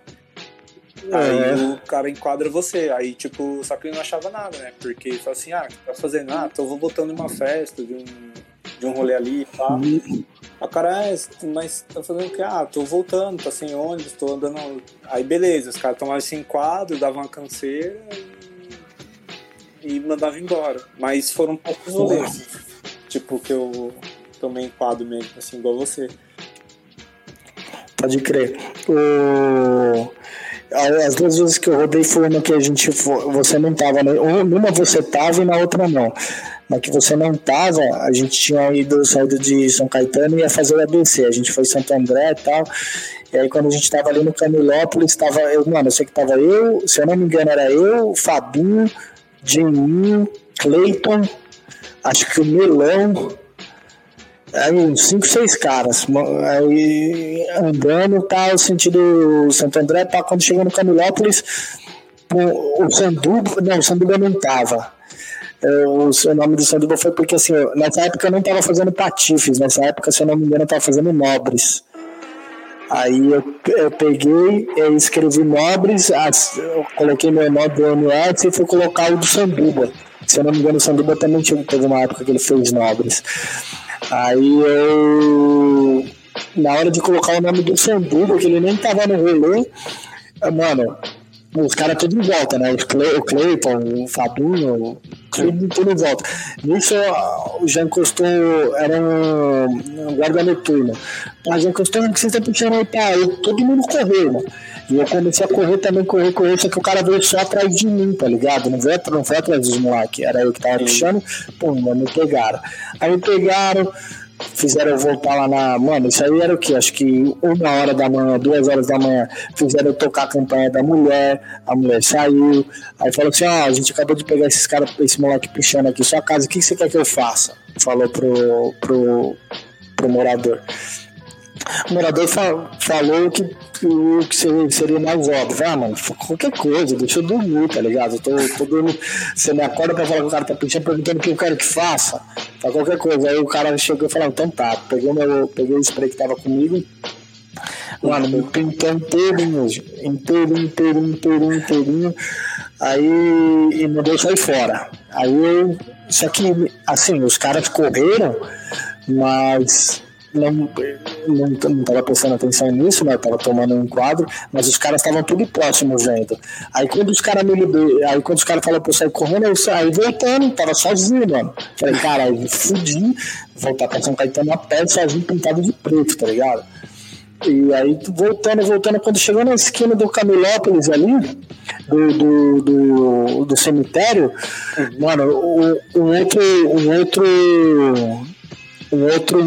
É. Aí o cara enquadra você. Aí, tipo, só que ele não achava nada, né? Porque ele fala assim, ah, tá fazendo? Ah, tô voltando uma festa de um, de um rolê ali e. Uhum. A cara, é, mas tá fazendo o quê? Ah, tô voltando, tá sem ônibus, tô andando. Aí beleza, os caras tomavam esse enquadro, davam uma canseira e, e mandavam embora. Mas foram poucos rolês. Tipo, que eu tomei enquadro mesmo, assim, igual você. Pode crer. O... As duas vezes que eu rodei foi uma que a gente você não tava, né? Numa você tava e na outra não. Na que você não tava, a gente tinha ido saído de São Caetano e ia fazer o ABC. A gente foi em Santo André e tal. E aí quando a gente tava ali no Camilópolis, tava eu, mano, eu sei que tava eu, se eu não me engano, era eu, Fabinho, Jeninho, Cleiton acho que o Milão, aí uns 5, 6 caras, aí andando, tá, sentido Santo André, tá, quando chegou no Camilópolis, o Sanduba, não, o Sanduba não tava. É, o, o nome do Sanduba foi porque, assim, nessa época eu não tava fazendo patifes, nessa época, se eu não me engano, eu tava fazendo nobres. Aí eu, eu peguei, eu escrevi nobres, eu coloquei meu nome do MS e fui colocar o do Sanduba. Se eu não me engano, o Sanduba também teve uma época que ele fez nobres. Aí eu. Na hora de colocar o nome do Sanduba, que ele nem tava no rolê, mano, os caras tudo em volta, né? O, Clay, o Clayton, o Fabinho, tudo, tudo em volta. Nisso já encostou, era um, um guarda noturno. Mas já encostou, que você está puxando aí, eu, todo mundo correu, mano. E eu comecei a correr também, correr, correr, só que o cara veio só atrás de mim, tá ligado? Não, veio, não foi atrás dos moleques, era eu que tava puxando, pô, me pegaram. Aí me pegaram, fizeram eu voltar lá na. Mano, isso aí era o quê? Acho que uma hora da manhã, duas horas da manhã, fizeram eu tocar a campanha da mulher, a mulher saiu, aí falou assim: ó, a gente acabou de pegar esses caras, esse moleque pichando aqui sua casa, o que você quer que eu faça? Falou pro, pro, pro morador. O morador fa falou que o que seria mais óbvio. Ah, mano, qualquer coisa, deixa eu dormir, tá ligado? Eu tô, tô dormindo. Você me acorda pra falar que o cara tá pinchando, perguntando o que eu quero que faça. Pra qualquer coisa. Aí o cara chegou e falou, então tá, peguei, meu, peguei o spray que tava comigo. Mano, me pintou inteirinho, inteirinho, inteirinho, inteirinho, inteirinho. Aí e deixou sair fora. Aí eu. Só que, assim, os caras correram, mas não, não, não tava prestando atenção nisso, né? Eu tava tomando um quadro, mas os caras estavam tudo próximo vendo. Aí quando os caras me liberam, aí quando os caras falaram pra eu sair correndo, eu saí voltando, tava sozinho, mano. Falei, cara, eu fudi, voltar pra São Caetano a pé, sozinho, pintado de preto, tá ligado? E aí, voltando, voltando, quando chegou na esquina do Camilópolis ali, do, do, do, do cemitério, mano, um, um outro. Um outro um outro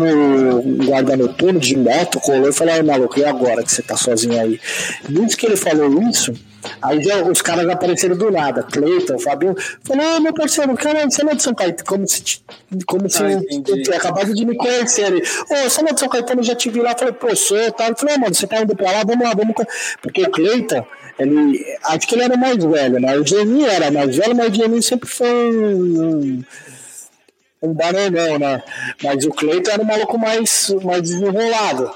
guarda noturno de moto colou e falou: maluco, e agora que você tá sozinho aí? Desde que ele falou isso, aí já, os caras apareceram do nada. Cleiton, Fabinho, falou: ah, meu parceiro, cara, você não é de São Caetano, como se, como se ah, acabado de me conhecer. Ô, oh, você não é de São Caetano, eu já te vi lá. Falei: pô, sou, tá? Ele falou: mano, você tá indo pra lá, vamos lá, vamos. Porque o Cleiton. Ele, acho que ele era mais velho, né? O Jamie era mais velho, mas o Jamie sempre foi um, um bananão, né? Mas o Cleiton era um maluco mais, mais desenrolado.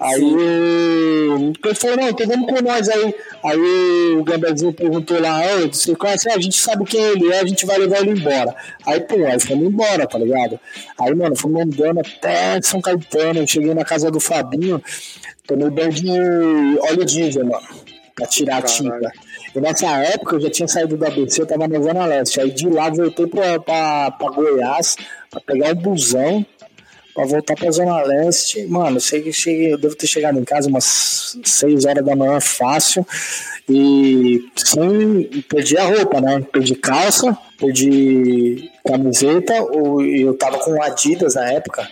Aí ele falou, não, então vamos com nós aí. Aí o Gambezinho perguntou lá, você conhece? Ah, a gente sabe quem ele é, a gente vai levar ele embora. Aí, pô, aí fomos embora, tá ligado? Aí, mano, fomos andando até São Caetano, eu cheguei na casa do Fabinho, tomei banho de óleo diesel, mano, pra tirar a tinta. E nessa época eu já tinha saído do ABC, eu tava na Zona Leste. Aí de lá voltei pra, pra, pra Goiás pra pegar o busão pra voltar pra Zona Leste. Mano, eu sei que cheguei, eu devo ter chegado em casa umas 6 horas da manhã fácil. E sem perdi a roupa, né? Perdi calça, perdi camiseta, e eu tava com Adidas na época,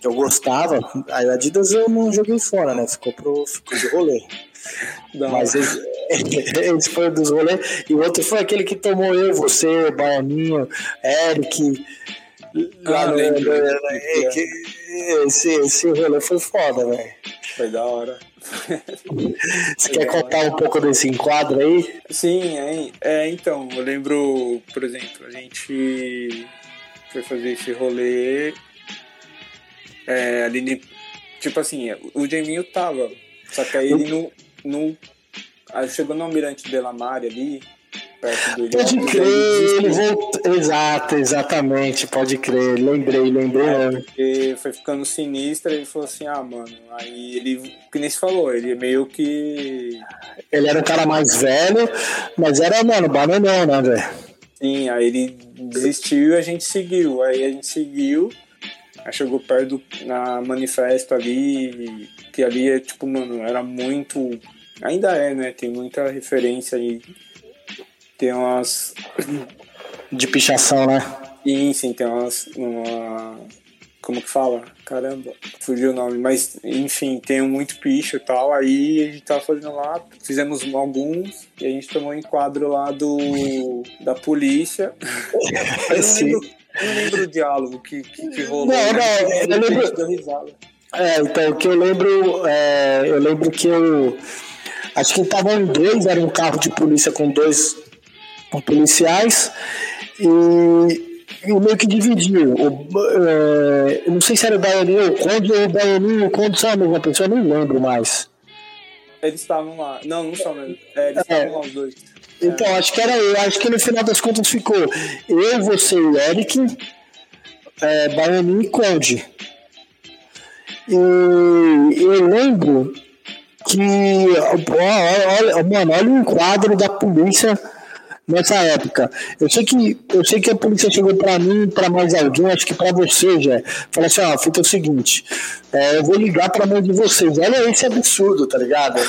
que eu gostava. Aí o Adidas eu não joguei fora, né? Ficou, pro, ficou de rolê. Não. Mas esse, esse foi um dos rolês. E o outro foi aquele que tomou eu, você, Baianinho, Eric. Lá no, esse, esse rolê foi foda, velho. Foi da hora. Você quer contar um pouco desse enquadro aí? Sim, é, é, então, eu lembro, por exemplo, a gente foi fazer esse rolê é, ali, tipo assim, o Jaminho tava, só que aí ele não, no, chegou no Almirante Delamare ali, perto do Pode crer, ele voltou. Exato, exatamente, pode crer. Lembrei, lembrei. É, porque foi ficando sinistro, ele falou assim: ah, mano. Aí ele, que nem se falou, ele meio que. Ele era um cara mais velho, mas era, mano, bananão, né, velho? Sim, aí ele desistiu e a gente seguiu. Aí a gente seguiu, aí chegou perto do, na manifesto ali, que ali é tipo, mano, era muito Ainda é, né? Tem muita referência aí. Tem umas. De pichação, né? Sim, sim, tem umas. Uma... Como que fala? Caramba, fugiu o nome. Mas, enfim, tem muito picho e tal. Aí a gente tava fazendo lá, fizemos alguns, e a gente tomou um enquadro lá do. da polícia. eu, não lembro, não lembro o diálogo que, que, que rolou. Não, não, eu lembro. É, então, o que eu lembro. É, eu lembro que eu Acho que estavam dois, era um carro de polícia com dois policiais e, e meio que dividiu. O, é, não sei se era o Baianinho, o Conde ou o Baianinho, o Conde são a mesma pessoa, eu não lembro mais. Eles estavam lá. Não, não são mesmo. É, eles estavam lá os dois. Então, é. acho que era eu. Acho que no final das contas ficou eu, você e Eric, é, Baianinho e Conde. E eu lembro que, olha, mano, olha o quadro da polícia nessa época. Eu sei que, eu sei que a polícia chegou para mim, para mais alguém, acho que para você, já. Falou assim: ó, fita é o seguinte, é, eu vou ligar para mãe de vocês. Olha esse absurdo, tá ligado?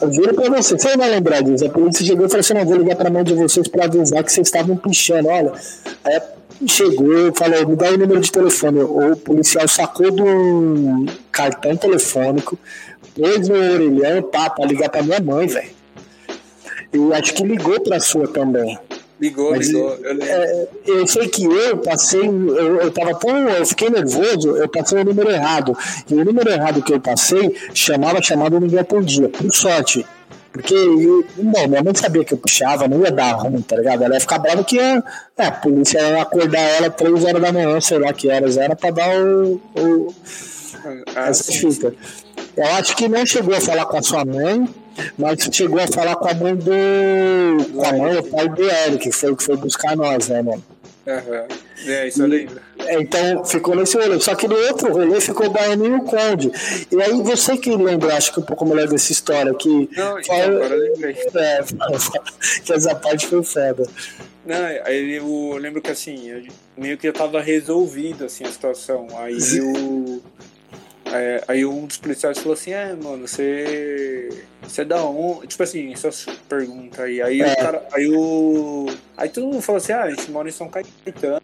Eu juro pra você, você vai lembrar disso. A polícia chegou e falou assim: não, vou ligar pra mãe de vocês pra avisar que vocês estavam pichando. Olha, aí chegou, falou: me dá o número de telefone. O policial sacou do cartão telefônico, pôs no orelhão, pá, pra ligar pra minha mãe, velho. E acho que ligou pra sua também. Ligou, Mas, ligou. Eu, é, eu, sei que eu passei, eu, eu tava tão. Eu fiquei nervoso, eu passei o número errado. E o número errado que eu passei chamava chamada ninguém atendia, por sorte. Porque, não, minha mãe sabia que eu puxava, não ia dar ruim, tá ligado? Ela ia ficar brava que ia, é, a polícia ia acordar ela três horas da manhã, sei lá que horas era, pra dar o. o ah, essa fita. Eu acho que não chegou a falar com a sua mãe, mas chegou a falar com a mãe do. com a mãe, o pai do Eric, que foi o que foi buscar nós, né, mano? Aham. É, isso eu lembro. Então ficou nesse rolê. Só que no outro rolê ficou o Baianinho e o Conde. E aí você que lembra, acho que um pouco melhor dessa história que. Não, fala, agora eu lembrei. É, que essa parte foi foda. Não, aí eu lembro que assim, meio que já tava resolvido assim, a situação. Aí o. É, aí um dos policiais falou assim, é, mano, você. Você é da onde? Tipo assim, essas perguntas aí. Aí é. o cara. Aí o. Aí todo mundo falou assim, ah, a gente mora em São Caetano.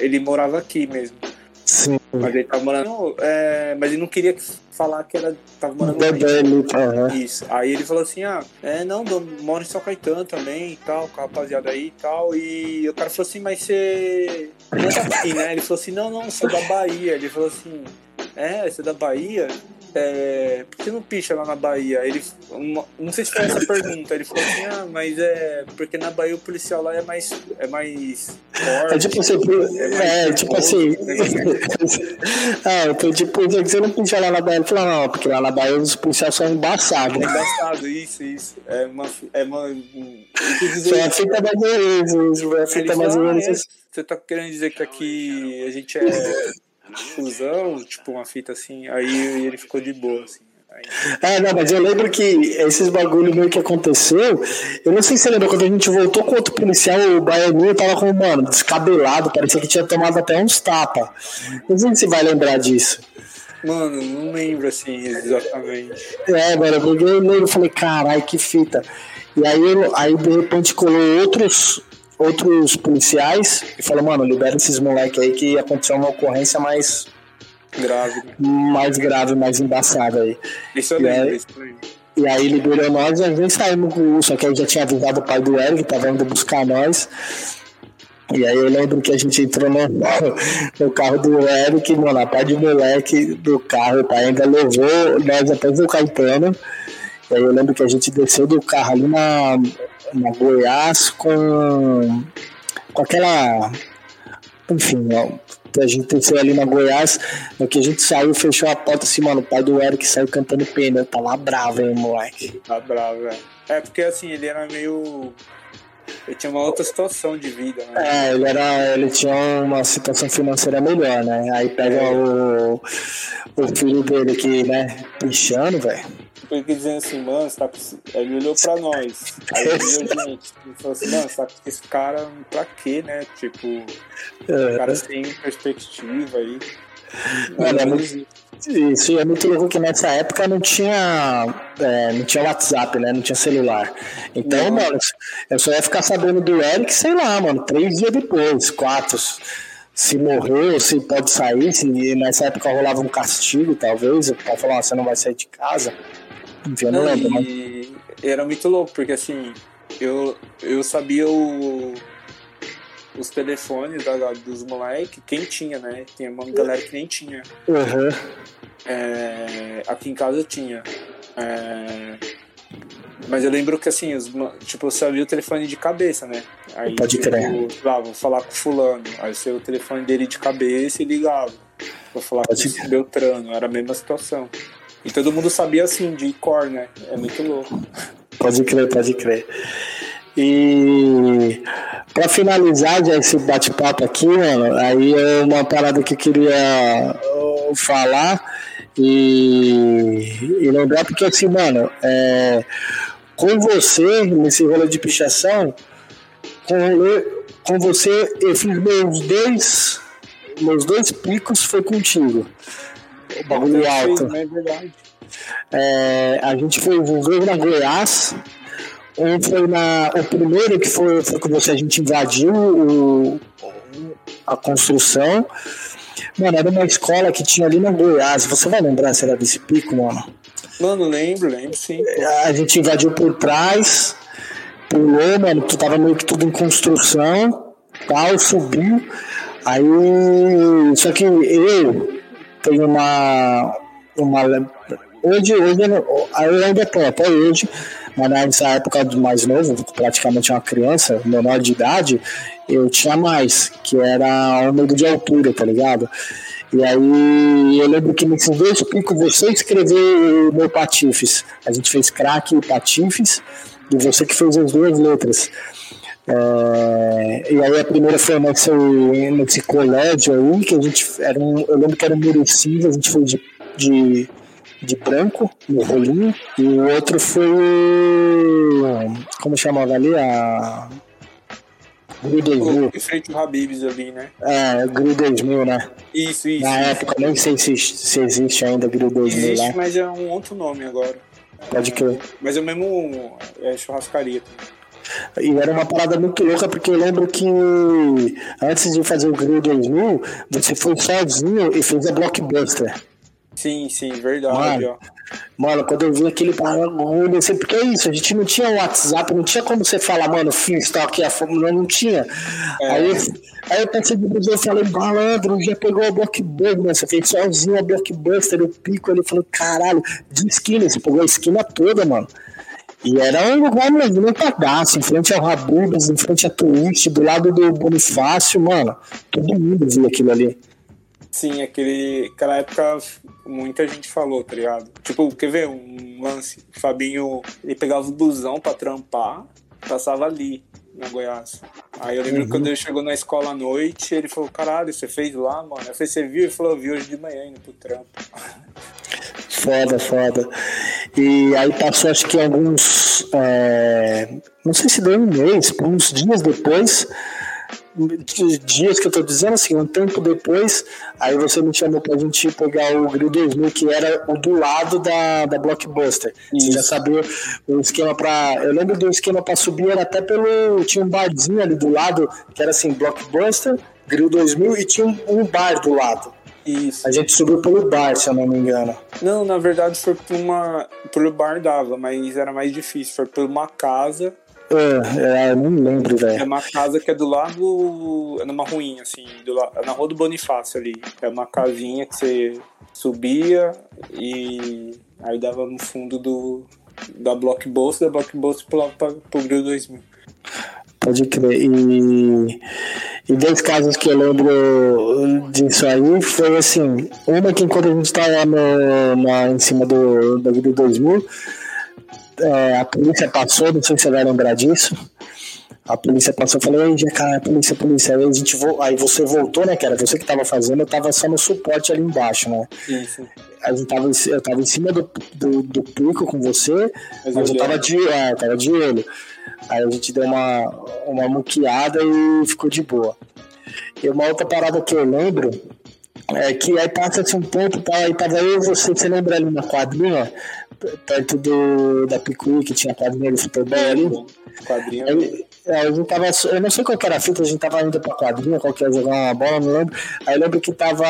Ele morava aqui mesmo. Sim. Mas ele tava morando. É, mas ele não queria falar que era. Tava morando uhum. Isso. Aí ele falou assim: ah, é, não, moro em São Caetano também e tal, com a rapaziada aí e tal. E o cara falou assim, mas você. Não é daqui, né? Ele falou assim: não, não, sou da Bahia. Ele falou assim: é, você é da Bahia? É, por que não picha lá na Bahia? Ele, uma, não sei se foi essa pergunta. Ele falou assim: ah, mas é. Porque na Bahia o policial lá é mais. É mais forte. É tipo assim. É, é tipo assim. é, então, tipo, você não picha lá na Bahia. Ele falou: não, porque lá na Bahia os policiais são embaçados. É embaçado, isso, isso. É uma. É uma foi a fita mais ou menos. Foi a fita mais ou menos. Ah, você tá querendo dizer que aqui a gente é fusão, tipo uma fita assim, aí ele ficou de boa, assim. É, não, mas eu lembro que esses bagulho meio que aconteceu. Eu não sei se você lembra quando a gente voltou com outro policial, o Baianinho tava com, mano, descabelado, parecia que tinha tomado até uns tapas. Não sei se você vai lembrar disso. Mano, não lembro assim exatamente. É, mano, porque eu lembro, falei, caralho, que fita. E aí, aí de repente colou outros, outros policiais e falou, mano, libera esses moleques aí que aconteceu uma ocorrência mais grave, mais grave, mais embaçada aí. Isso e aí, isso aí. E aí liberou nós e a gente saímos com o só que aí já tinha avisado o pai do Eric, que tava indo buscar nós. E aí eu lembro que a gente entrou no, no carro do Eric, mano, a pai de moleque do carro, o pai ainda levou nós até o Caetano. E aí eu lembro que a gente desceu do carro ali na, na Goiás com, com aquela. Enfim, a gente desceu ali na Goiás, no que a gente saiu, fechou a porta assim, mano, o pai do Eric saiu cantando pneu, tá lá bravo, hein, moleque. Tá bravo, é. É, porque assim, ele era meio. Ele tinha uma outra situação de vida, né? É, ele, era, ele tinha uma situação financeira melhor, né? Aí pega é. o, o filho dele aqui, né, pichando, velho ele dizendo assim, mano, você tá Ele olhou pra nós. Aí ele a gente. Ele falou assim, mano, você tá com esse cara pra quê, né? Tipo, o cara sem perspectiva aí. Mano, é muito, isso é muito louco que nessa época não tinha, é, não tinha WhatsApp, né? Não tinha celular. Então, não. mano, eu só ia ficar sabendo do Eric, sei lá, mano, três dias depois, quatro. Se morreu, se pode sair, se nessa época rolava um castigo, talvez, o pai falou, ah, você não vai sair de casa. Não, lembro. Mas... Era muito louco, porque assim, eu, eu sabia o, os telefones da, dos moleques, quem tinha, né? Tinha uma galera que nem tinha. Uhum. É, aqui em casa eu tinha. É, mas eu lembro que assim, os, tipo, eu sabia o telefone de cabeça, né? Aí, Pode crer. Tipo, ah, vou falar com fulano. Aí eu o telefone dele de cabeça e ligava. Vou falar Pode com o Beltrano, era a mesma situação. E todo mundo sabia assim, de cor, né? É muito louco. Pode crer, pode crer. E para finalizar já esse bate-papo aqui, mano, aí é uma parada que eu queria uh, falar e, e lembrar, porque assim, mano, é, com você, nesse rolê de pichação, com, com você, eu fiz meus dois, meus dois picos foi contigo. O bagulho alto. É verdade. É, a gente os dois na Goiás. Um foi na. O primeiro que foi, foi com você, a gente invadiu o, a construção. Mano, era uma escola que tinha ali na Goiás. Você vai lembrar se era desse pico, mano? Mano, lembro, lembro sim. A gente invadiu por trás, pulou, mano, tu tava meio que tudo em construção, tal, subiu. Aí. Só que eu tenho uma. uma hoje, hoje eu ainda tô, até hoje, mas nessa época do mais novo, praticamente uma criança, menor de idade, eu tinha mais, que era um medo de altura, tá ligado? E aí eu lembro que nesses dois picos você escreveu o meu Patifes. A gente fez craque e Patifes, e você que fez as duas letras. É, e aí a primeira foi nesse, nesse colégio aí, que a gente era um, eu lembro que era um merecido, a gente foi de, de, de branco, no rolinho, e o outro foi como chamava ali? A Gru 2000. Em frente ao Habibs ali, né? É, Gru 2000, né? Isso, isso. Na isso. época, nem sei se, se existe ainda Gru 2000 Existe, lá. mas é um outro nome agora. Pode crer. Mas é o mesmo é, churrascaria. E era uma parada muito louca, porque eu lembro que antes de fazer o Grill 2000, você foi sozinho e fez a Blockbuster. Sim, sim, verdade, Mano. ó. Mano, quando eu vi aquele bagulho, assim, porque é isso, a gente não tinha WhatsApp, não tinha como você falar, mano, fiz, tá aqui a fórmula, não tinha. É. Aí, eu, aí eu pensei depois, eu falei, malandro, já pegou a Blockbuster, mano, você fez sozinho a Blockbuster, o pico, ele falou, caralho, de esquina, você pegou a esquina toda, mano. E era um lugar movimentadaço, em frente ao Rabubas, em frente à Twitch, do lado do Bonifácio, mano, todo mundo via aquilo ali. Sim, aquele, aquela época muita gente falou, tá ligado? Tipo, quer ver um lance? O Fabinho, ele pegava o busão pra trampar, passava ali, na Goiás. Aí eu lembro Uhum. que quando ele chegou na escola à noite, ele falou, caralho, você fez lá, mano? Eu falei, você viu? Ele falou, eu vi hoje de manhã indo pro trampo. Foda, foda. E aí passou acho que alguns. é, não sei se deu um mês, uns dias depois. di- Dias que eu tô dizendo assim, um tempo depois, aí você me chamou pra gente pegar o Grill 2000, que era o do lado da, da Blockbuster. Você já sabia o esquema pra. Eu lembro do esquema pra subir, era até pelo. Tinha um barzinho ali do lado, que era assim, Blockbuster, Grill 2000, e tinha um, um bar do lado. Isso. A gente subiu pelo bar, se eu não me engano. Não, na verdade foi por uma. Pelo bar dava, mas era mais difícil. Foi por uma casa. É, é, eu não lembro, É velho. uma casa que é do lado. É numa ruinha, assim, do la- é na rua do Bonifácio ali. É uma casinha que você subia e aí dava no fundo do. Da Blockbuster, da Blockbuster pra, pro Grill 2000. Pode crer. E, e dois casos que eu lembro disso aí foi assim: uma que quando a gente tava no, na, em cima do, do Grill 2000, é, a polícia passou, não sei se você vai lembrar disso. A polícia passou, eu falei, aí, cara, polícia, polícia. Aí, a gente vo... aí você voltou, né, que era você que tava fazendo, eu tava só no suporte ali embaixo, né? A gente tava, eu tava em cima do, do, do pico com você, Mas mas eu olhando. tava de, é, eu tava de olho. Aí a gente deu uma, uma muqueada e ficou de boa. E uma outra parada que eu lembro é que aí passa-se um tempo, tá, aí tava eu você, você lembra ali na quadrinha, perto do, da Picuí, que tinha quadrinha de futebol ali? Quadrinho. Aí, a gente tava, eu não sei qual que era a fita, a gente tava indo pra quadrinha, qual que ia jogar uma bola, não lembro. Aí eu lembro que tava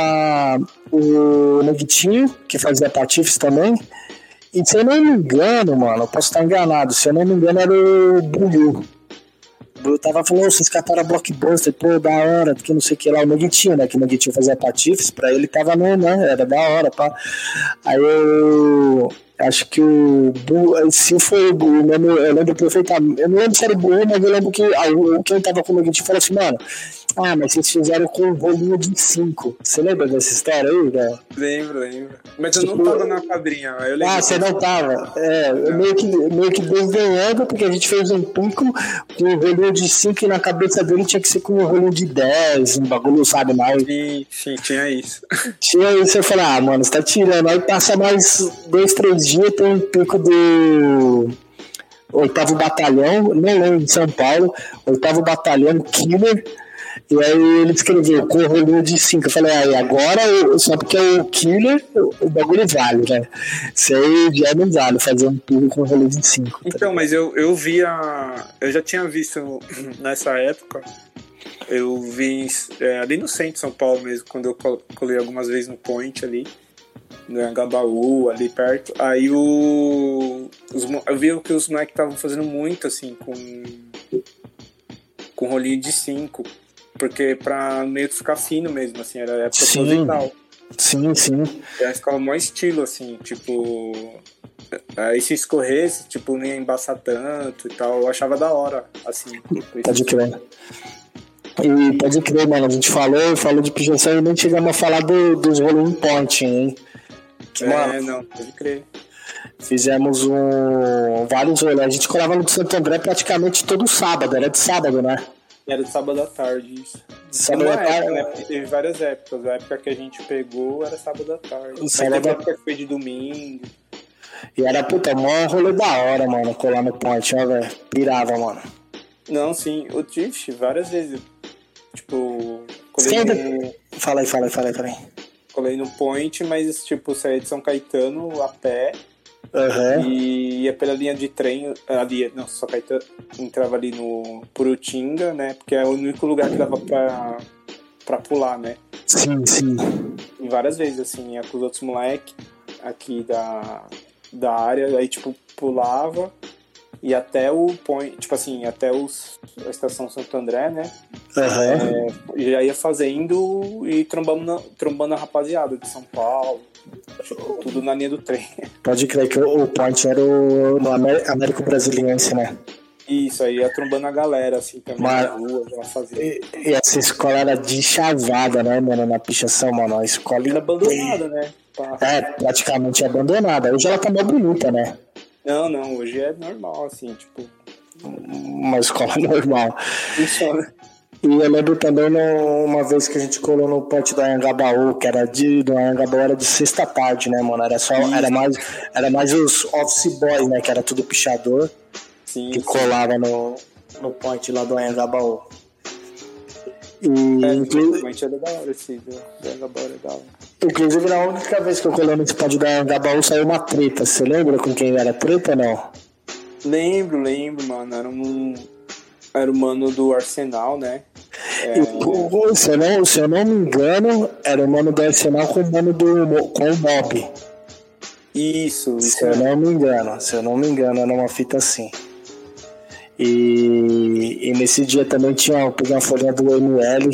o Neguitinho, que fazia Patifes também. E se eu não me engano, mano, eu posso estar enganado, se eu não me engano era o. O Buiu tava falando, "Ô, vocês cataram a Blockbuster, pô, da hora, porque não sei o que lá, o Neguitinho, né, que o Neguitinho fazia Patifes, pra ele tava no, né, era da hora, pá. Aí eu acho que o Bu, se foi o Bu, eu lembro, eu perfeitamente. Eu não lembro se era o Bu, mas eu lembro que ah, o- quem tava comigo a falou assim, mano, ah, mas vocês fizeram com um rolinho de 5. Você lembra dessa história aí, velho? Lembro, lembro. Mas eu não tava na quadrinha. Ah, você não tava. É, eu meio que, meio que desdenhando, porque a gente fez um pico com um rolinho de 5 e na cabeça dele tinha que ser com um rolinho de 10, um bagulho, sabe, mais. Sim, sim, tinha isso. Tinha isso, eu falei, ah, mano, você tá tirando. Aí passa mais dois, três dias, tem um pico do. oitavo batalhão, não lembro, em São Paulo, oitavo batalhão, Killer. E aí ele escreveu correu de 5. Eu falei, aí agora, só porque é o killer, o bagulho vale, né? Isso aí já não vale fazer um tour com rolê de 5. Tá então, mas eu, eu via. Eu já tinha visto nessa época. Eu vi é, ali no centro de São Paulo mesmo, quando eu colei algumas vezes no Point ali no Angabaú, ali perto. Aí o. Os, eu vi que os moleques estavam fazendo muito assim com. Com rolinho de 5. Porque pra meio que ficar fino mesmo, assim, era proposital. Sim, sim. E aí ficava maior estilo, assim, tipo. Aí se escorresse, tipo, ia embaçar tanto e tal. Eu achava da hora, assim. Pode crer. E pode crer, mano. A gente falou, falou de pichação e nem chegamos a falar do, dos rolling point, hein? Que, é, mano, não, pode crer. Fizemos um, vários rolês. A gente colava no Santo André praticamente todo sábado, era de sábado, né? Era de sábado à tarde, isso. Sábado à tarde. né? Porque teve várias épocas. A época que a gente pegou era sábado à tarde. Sábado Mas época que foi de domingo. E era, puta, mó rolê da hora, mano, colar no ponte, ó, velho. Pirava, mano. Não, sim. O Drift, várias vezes. Tipo, colei no... Fala aí, fala aí, fala aí, aí. Colei no Point, mas, tipo, saía de São Caetano a pé Uhum. E ia pela linha de trem, ali, não, só Caetano, entrava ali no Purutinga, né? Porque é o único lugar que dava pra, pra pular, né? Sim, sim. E várias vezes, assim, ia com os outros moleques aqui da, da área, aí, tipo, pulava e até o point, tipo assim, até os, a estação Santo André, né? Uhum. É, já ia fazendo e trombando, trombando a rapaziada de São Paulo, tudo na linha do trem. Pode crer que o, Point era o no Américo Brasiliense, né? Isso, aí ia trombando a galera, assim, também Mas, na rua, já fazia. E, e, essa escola era de chavada, né, mano, na pichação, mano. A escola. Era abandonada, né? Pá. É, praticamente abandonada. Hoje ela tá mais bonita, né? Não, não, hoje é normal, assim, tipo. Uma escola normal. Funciona. E eu lembro também uma vez que a gente colou no pote do Anhangabaú, que era de. Do Anhangabaú era de sexta tarde, né, mano? Era só. Era mais, era mais os office boys, né? Que era tudo pichador. Sim, que sim. colava no, no point lá do Anhangabaú. E, é, inclusive, era da hora esse do era da hora. Inclusive, na única vez que eu colei nesse pod do Anhangabaú saiu uma treta. Você lembra com quem era treta ou não? Lembro, lembro, mano. Era um era o mano do Arsenal, né? É... E, se, eu não, se eu não me engano, era o mano do Arsenal com o mano do com o Mob. Isso, Se isso eu é. não me engano, se eu não me engano, era uma fita assim. E, e nesse dia também tinha, eu uma folhinha do ML,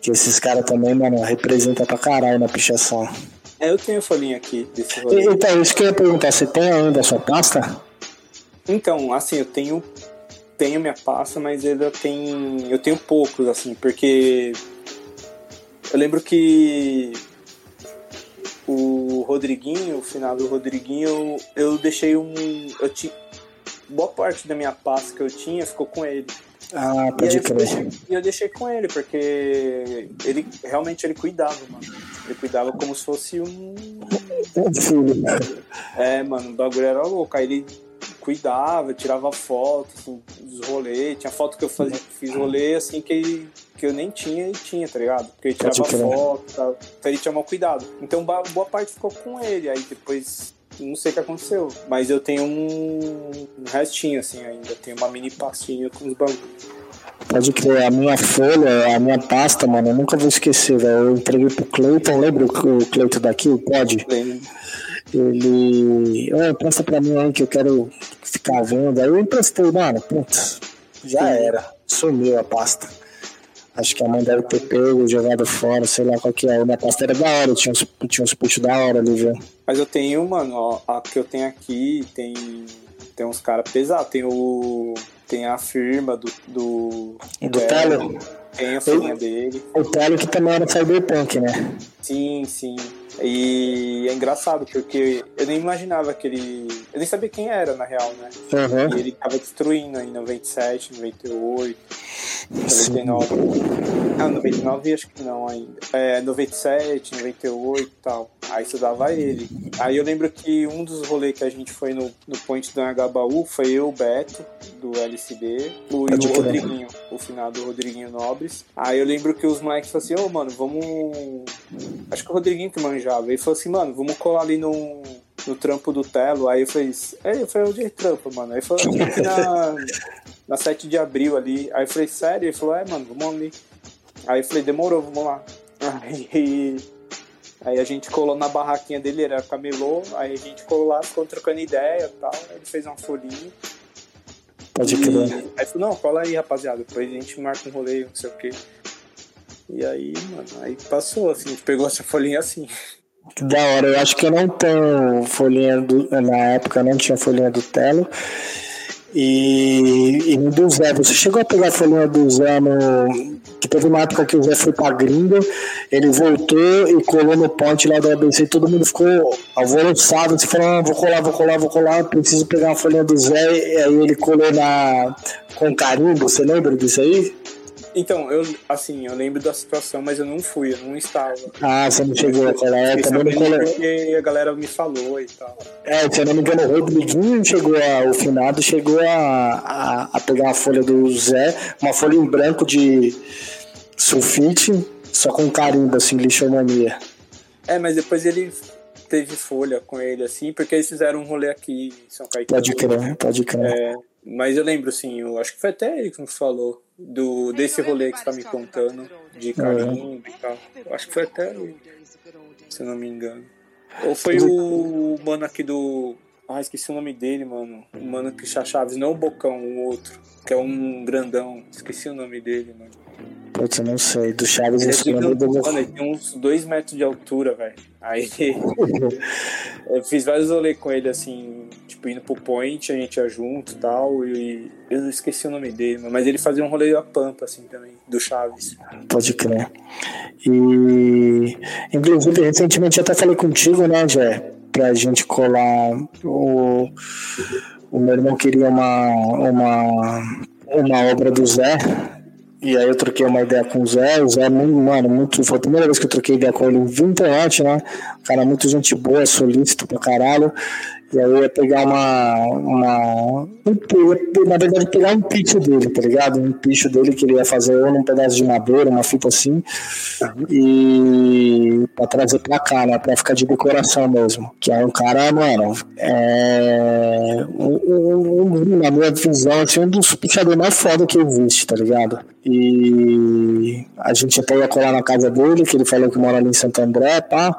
que esses caras também, mano, representam pra caralho na pichação. É, eu tenho a folhinha aqui desse rolê. Então, isso que eu ia perguntar, você tem ainda a sua pasta? Então, assim, eu tenho tenho minha pasta, mas eu tenho, eu tenho poucos, assim, porque eu lembro que o Rodriguinho, o final do Rodriguinho, eu deixei um. Eu ti, boa parte da minha pasta que eu tinha ficou com ele. Ah, pode crer. E eu deixei com ele, porque ele realmente ele cuidava, mano. Ele cuidava como se fosse um. Filho. É, mano, o bagulho era louco. Aí ele cuidava, tirava foto, assim, dos rolês. Tinha foto que eu fazia, fiz rolê assim que, que eu nem tinha e tinha, tá ligado? Porque ele tirava foto. Então ele tinha mal cuidado. Então boa parte ficou com ele. Aí depois não sei o que aconteceu. Mas eu tenho um, restinho, assim, ainda. Tenho uma mini pastinha com os bagulhos. Pode crer, a minha folha, a minha pasta, mano, eu nunca vou esquecer, velho. Eu entreguei pro Cleiton, lembra o Cleiton daqui, o Pod? Lembro ele. Oh, empresta pra mim aí que eu quero ficar vendo. Aí eu emprestei, mano, putz, já era. Sumiu a pasta. Acho que a mãe deve ter pego, jogado fora, sei lá qual que é. A minha pasta era da hora, tinha uns, tinha uns puxos da hora ali, viu? Mas eu tenho, mano, ó, a que eu tenho aqui tem, tem uns caras pesados. Tem o. Tem a firma do. Do, do Telo? Tem a firma dele. O Telo que também era Cyberpunk, né? Sim, sim. E é engraçado, porque eu nem imaginava que ele. Eu nem sabia quem era, na real, né? Uhum. E ele tava destruindo em 97, 98, 99. Sim. Ah, 99 acho que não ainda. É, 97, 98 e tal. Aí estudava ele. Aí eu lembro que um dos rolês que a gente foi no, no Point do Anhangabaú foi eu, o Beto, do LCD, o, e o Rodriguinho, o final do Rodriguinho Nobres. Aí eu lembro que os moleques falaram assim, ô, oh, mano, vamos... Acho que o Rodriguinho que manjava. Ele falou assim, mano, vamos colar ali no, no trampo do Telo. Aí eu falei, é, eu falei, onde é trampo, mano? Aí falou, na, na 7 de abril ali. Aí eu falei, sério? Ele falou, é, mano, vamos ali. Aí eu falei, demorou, vamos lá. Aí, aí a gente colou na barraquinha dele, era camelô, aí a gente colou lá, ficou trocando ideia e tal. Ele fez uma folhinha. Pode crer. Aí falou, não, cola aí, rapaziada. Depois a gente marca um rolê, não sei o quê. E aí, mano, aí passou, assim, a gente pegou essa folhinha assim. Que da hora, eu acho que eu não tenho folhinha do. Na época não tinha folhinha do Telo. E, e do Zé, você chegou a pegar a folhinha do Zé no. Que teve uma época que o Zé foi pra gringa, ele voltou e colou no ponte lá do ABC todo mundo ficou alvoroçado, se assim, falando, ah, vou colar, vou colar, vou colar, preciso pegar uma folhinha do Zé, e aí ele colou na com carimbo, você lembra disso aí? Então, eu, assim, eu lembro da situação, mas eu não fui, eu não estava. Ah, você não chegou a é, também não colou. Porque a galera me falou e tal. É, se eu não me engano, o Rodriguinho chegou a, o finado chegou a, a, a pegar uma folha do Zé, uma folha em branco de sulfite, só com carimbo, assim, lixomania. É, mas depois ele teve folha com ele, assim, porque eles fizeram um rolê aqui em São Caetano. Pode crer, pode crer. É, mas eu lembro, assim, eu acho que foi até ele que me falou do, desse rolê que você tá me contando, de carimbo e tal. Eu acho que foi até ele, se não me engano. Ou foi o mano aqui do. Ah, esqueci o nome dele, mano. O mano que Chaves, não o Bocão, o outro. Que é um grandão. Esqueci o nome dele, mano. Putz, eu não sei. Do Chaves nome do... Mano, ele tem uns dois metros de altura, velho. Aí eu fiz vários rolês com ele, assim, tipo, indo pro point, a gente ia junto e tal, e eu esqueci o nome dele, mas ele fazia um rolê da Pampa, assim, também, do Chaves. Pode crer. E, inclusive, recentemente eu até falei contigo, né, Jé, pra gente colar o... O meu irmão queria uma, uma, uma obra do Zé, e aí eu troquei uma ideia com o Zé, o Zé, mano, muito, foi a primeira vez que eu troquei ideia com ele, vi internet, né? Cara, muito gente boa, solícito pra caralho. E aí eu ia pegar uma. uma um, na verdade, pegar um picho dele, tá ligado? Um picho dele que ele ia fazer ou num pedaço de madeira, uma fita assim. E pra trazer pra cá, né? Pra ficar de decoração mesmo. Que é um cara, mano. É. Um, na minha visão, assim, um dos pichadores mais foda que existe, tá ligado? E a gente até ia colar na casa dele, que ele falou que mora ali em Santo André, pá.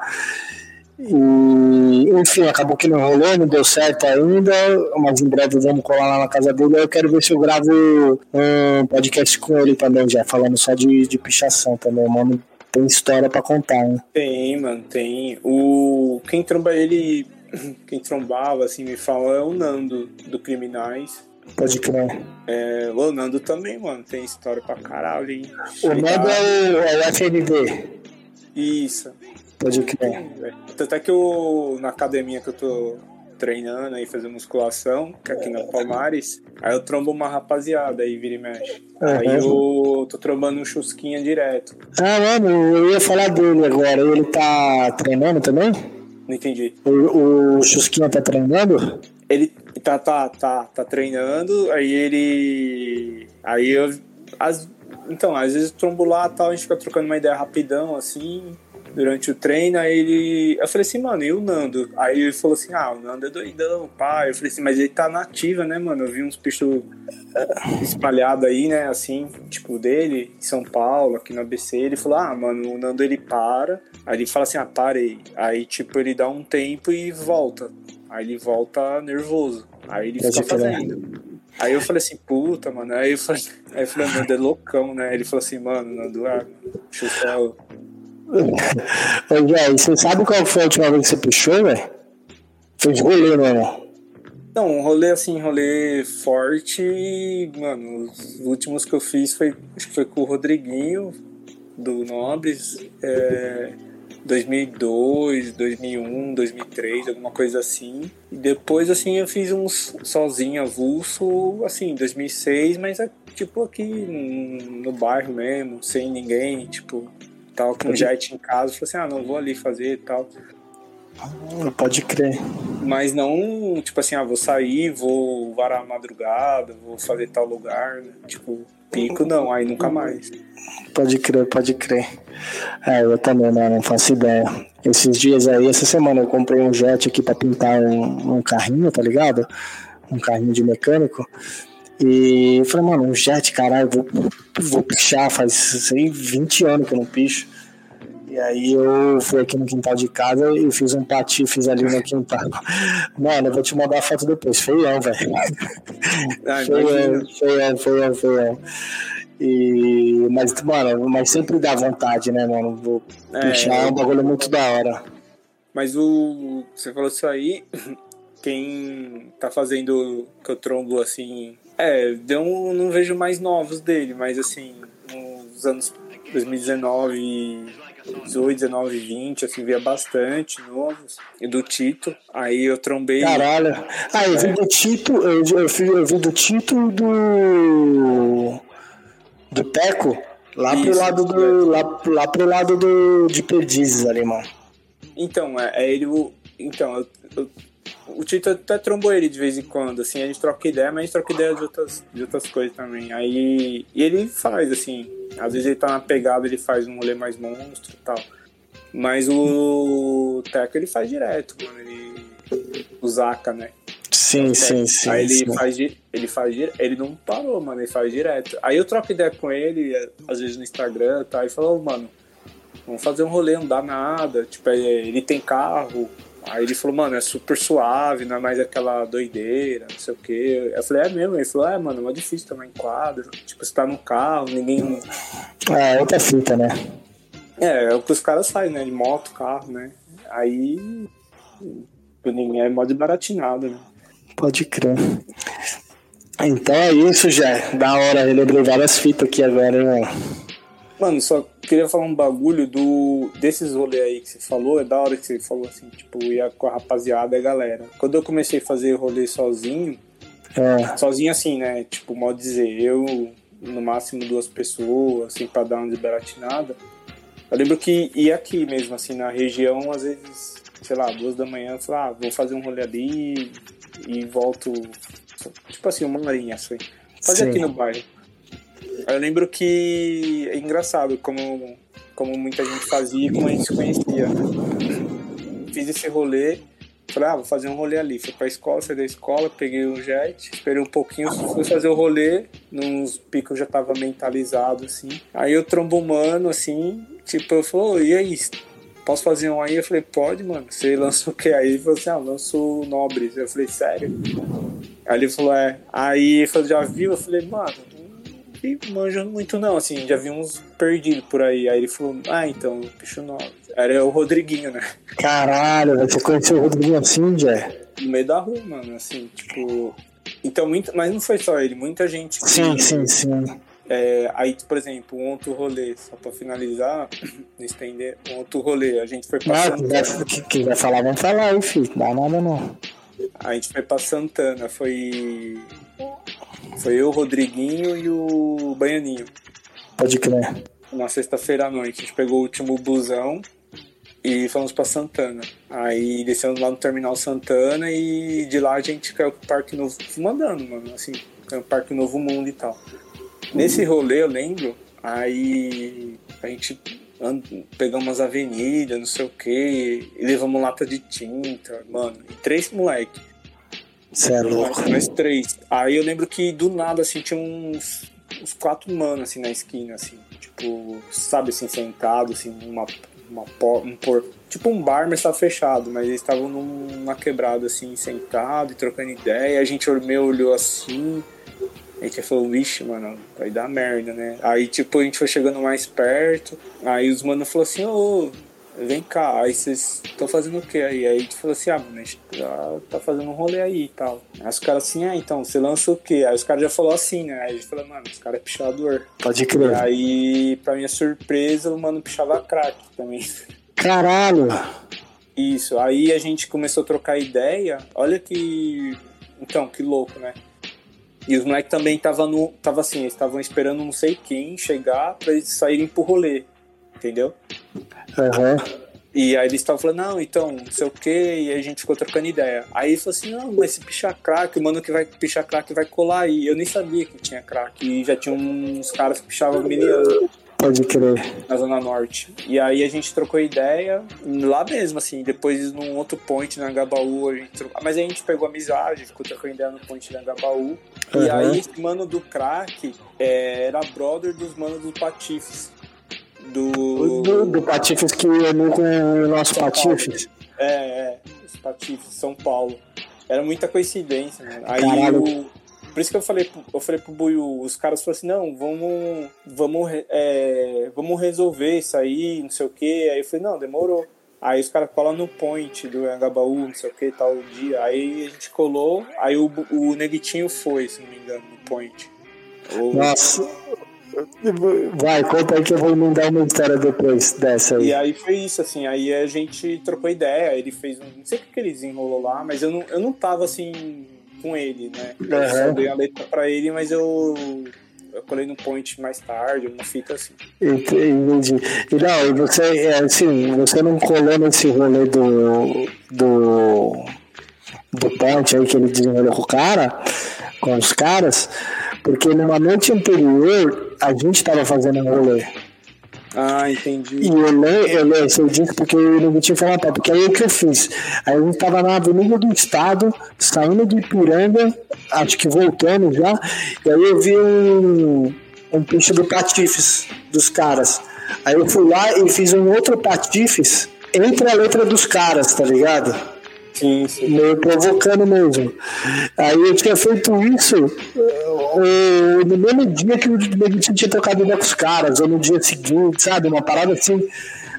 E, enfim, acabou que não rolou, não deu certo ainda, mas em breve vamos colar lá na casa dele. Eu quero ver se eu gravo um podcast com ele também, já falando só de, de pichação também. O mano tem história para contar, né? Tem, mano, tem. O quem tromba ele, quem trombava, assim, me fala é o Nando do Criminais. Pode crer. É, o Nando também, mano, tem história pra caralho, hein? O Nando é o, é o FND. Isso. Pode crer. Tanto é que eu, na academia que eu tô treinando aí, fazendo musculação, que é aqui na Palmares, aí eu trombo uma rapaziada aí, vira e mexe. Uhum. Aí eu tô trombando um chusquinha direto. Ah, mano, eu ia falar dele agora. Ele tá treinando também? Não entendi. O, o Chusquinha tá treinando? Ele tá, tá, tá, tá treinando, aí ele. Aí eu. As, então, às vezes eu trombo lá tal, a gente fica trocando uma ideia rapidão, assim durante o treino, aí ele. Eu falei assim, mano, e o Nando? Aí ele falou assim, ah, o Nando é doidão, pai. Eu falei assim, mas ele tá nativa, né, mano? Eu vi uns bichos espalhados aí, né, assim, tipo, dele, em São Paulo, aqui no ABC. Ele falou, ah, mano, o Nando ele para. Aí ele fala assim, ah, parei. Aí, tipo, ele dá um tempo e volta. Aí ele volta nervoso. Aí ele fica fazendo. Aí eu falei assim, puta, mano. Aí eu falei, aí eu falei Nando é loucão, né? Ele falou assim, mano, Nando, ah, deixa eu só Ô, Jé, você sabe qual foi a última vez que você puxou, velho? Fez rolê, mano. Não, um rolê assim, rolê forte. Mano, os últimos que eu fiz foi. Foi com o Rodriguinho, do Nobres. É, 2002, 2001, 2003, alguma coisa assim. E depois, assim, eu fiz uns sozinho, avulso, assim, 2006, mas é tipo aqui no bairro mesmo, sem ninguém, tipo, tava com o jet em casa, falei assim, ah, não vou ali fazer e tal. Pode crer. Mas não, tipo assim, ah, vou sair, vou varar a madrugada, vou fazer tal lugar, né? Tipo, pico não, aí nunca mais. Pode crer, pode crer. É, eu também não, não faço ideia. Esses dias aí, essa semana eu comprei um jet aqui pra pintar um, um carrinho, tá ligado? Um carrinho de mecânico. E eu falei, mano, um jet, caralho, vou, vou pichar, faz sei, 20 anos que eu não picho. E aí eu fui aqui no quintal de casa e fiz um patife ali no quintal. Mano, eu vou te mandar a foto depois. Feião, velho. Feião, feião, feião, feião. E, mas, mano, mas sempre dá vontade, né, mano? Vou é, pichar é um bagulho muito da hora. Mas o. Você falou isso aí. Quem tá fazendo que eu trombo assim. É, eu não vejo mais novos dele, mas assim, nos anos 2019 18, 19, 20, assim, via bastante novos. E do Tito. Aí eu trombei. Caralho. Ah, eu vi é. do Tito, eu, eu, vi, eu vi do Tito do. Do Teco. Lá Isso, pro lado do. Lá, lá pro lado do, de Perdizes ali, mano. Então, é, é ele. Então, eu, eu o Tito até trombou ele de vez em quando, assim, a gente troca ideia, mas a gente troca ideia de outras, de outras coisas também. Aí, e ele faz, assim, às vezes ele tá na pegada, ele faz um rolê mais monstro e tal. Mas o Teco ele faz direto, mano, ele... O Zaka, né? Sim, sim, sim. Aí ele sim. faz ele faz ele não parou, mano, ele faz direto. Aí eu troco ideia com ele, às vezes no Instagram, tá? E falou, mano, vamos fazer um rolê, não dá nada. Tipo, ele tem carro, Aí ele falou, mano, é super suave, não é mais aquela doideira, não sei o quê. Eu falei, é mesmo? Ele falou, é, mano, é difícil tomar em quadro. Tipo, você tá no carro, ninguém. É, outra fita, né? É, é o que os caras fazem, né? De moto, carro, né? Aí. Ninguém é modo baratinado, né? Pode crer. Então é isso, já. Da hora, eu lembrei várias fitas aqui agora, né? Mano, só queria falar um bagulho do desses rolês aí que você falou. É da hora que você falou assim, tipo, ia com a rapaziada e a galera. Quando eu comecei a fazer rolê sozinho, é. sozinho assim, né? Tipo, mal dizer, eu no máximo duas pessoas, assim, pra dar uma desbaratinada. Eu lembro que ia aqui mesmo, assim, na região, às vezes, sei lá, duas da manhã, eu falei, ah, vou fazer um rolê ali e volto, tipo assim, uma horinha, assim. Fazer Sim. aqui no bairro. Eu lembro que é engraçado como, como muita gente fazia e como a gente se conhecia. Fiz esse rolê, falei, ah, vou fazer um rolê ali. Fui pra escola, saí da escola, peguei o jet, esperei um pouquinho, fui fazer o rolê, nos picos já tava mentalizado, assim. Aí eu trombo um mano, assim, tipo, eu falei, e aí, posso fazer um aí? Eu falei, pode, mano. Você lança o quê? Aí ele falou assim, ah, lanço Nobres. Eu falei, sério? Aí ele falou, é. Aí ele falou, já viu? Eu falei, mano, que manjo muito não, assim, já vi uns perdidos por aí. Aí ele falou, ah, então, bicho novo. Era o Rodriguinho, né? Caralho, você conheceu o Rodriguinho assim, Jé? No meio da rua, mano, assim, tipo. Então, muito, mas não foi só ele, muita gente. Sim, que, sim, sim. É, aí, por exemplo, um outro rolê, só pra finalizar, estender, um outro rolê, a gente foi pra Não, Santana. Quem vai, vai falar, vamos falar aí, filho, dá nada não. A gente foi pra Santana, foi foi eu, o Rodriguinho e o Baianinho. Pode crer. Uma sexta-feira à noite. A gente pegou o último busão e fomos pra Santana. Aí descemos lá no Terminal Santana e de lá a gente caiu pro Parque Novo, mandando, mano, assim, caiu pro Parque Novo Mundo e tal. Nesse rolê, eu lembro, aí a gente pegamos umas avenidas, não sei o que, e levamos lata de tinta, mano, e três moleques. Você é louco. Nós três. Aí eu lembro que do nada, assim, tinha uns, uns quatro manos, assim, na esquina, assim. Tipo, sabe, assim, sentado, assim, numa, uma, um por, tipo um bar, mas estava fechado. Mas eles estavam numa quebrada, assim, sentado e trocando ideia. A gente meio olhou assim. A gente falou, vixe, mano, vai dar merda, né? Aí, tipo, a gente foi chegando mais perto. Aí os manos falaram assim, ô, oh, vem cá, aí vocês estão fazendo o que aí? Aí gente falou assim, ah, mano, a gente já tá fazendo um rolê aí e tal. Aí os caras assim, ah, então, você lança o quê? Aí os caras já falaram assim, né? Aí a gente falou, mano, os caras é pichador. Pode crer. E aí, pra minha surpresa, o mano pichava crack também. Caralho! Isso, aí a gente começou a trocar ideia, olha que... Então, que louco, né? E os moleques também tava no. Tava assim, eles estavam esperando não sei quem chegar pra eles saírem pro rolê entendeu? Uhum. E aí eles estavam falando, não, então, não sei o que, e aí a gente ficou trocando ideia. Aí ele falou assim, não, mas esse picha crack, o mano que vai pichar crack vai colar aí. Eu nem sabia que tinha crack. E já tinha uns caras que pichavam miniano. Pode crer. Na Zona Norte. E aí a gente trocou ideia lá mesmo, assim. Depois num outro point na Gabaú, a gente trocou... Mas a gente pegou amizade, ficou trocando ideia no point da Gabaú. Uhum. E aí esse mano do crack é, era brother dos manos do Patifes. Do... do, do Patifes que eu com o nosso São Patifes. É, é, os Patifes, São Paulo. Era muita coincidência, né? Aí o, por isso que eu falei, eu falei pro Buiu, os caras falaram assim, não, vamos, vamos, é, vamos resolver isso aí, não sei o que. Aí eu falei, não, demorou. Aí os caras colam no point do Angabaú, não sei o que, tal dia. Aí a gente colou, aí o, o Neguitinho foi, se não me engano, no point. O... Nossa, Vai, conta aí que eu vou mandar uma história depois dessa aí. E aí foi isso, assim, aí a gente trocou ideia, ele fez um. Não sei o que ele desenrolou lá, mas eu não, eu não tava assim com ele, né? Eu uhum. só dei a letra pra ele, mas eu. Eu colei no point mais tarde, uma fita assim. Entendi. E não, você, é, assim, você não colou nesse rolê do. do. do point aí que ele desenrolou com o cara, com os caras, porque numa noite anterior a gente estava fazendo um rolê. Ah, entendi. E eu leio, eu leio esse disco porque eu não tinha falado, tá, porque aí o que eu fiz? Aí a gente tava na Avenida do Estado, saindo de Ipiranga, acho que voltando já, e aí eu vi um, um picho do Patifes dos caras. Aí eu fui lá e fiz um outro Patifes entre a letra dos caras, tá ligado? Sim, sim. Meio provocando mesmo. Aí eu tinha feito isso uh, no mesmo dia que o Neguitinho tinha trocado ideia com os caras, ou no dia seguinte, sabe? Uma parada assim.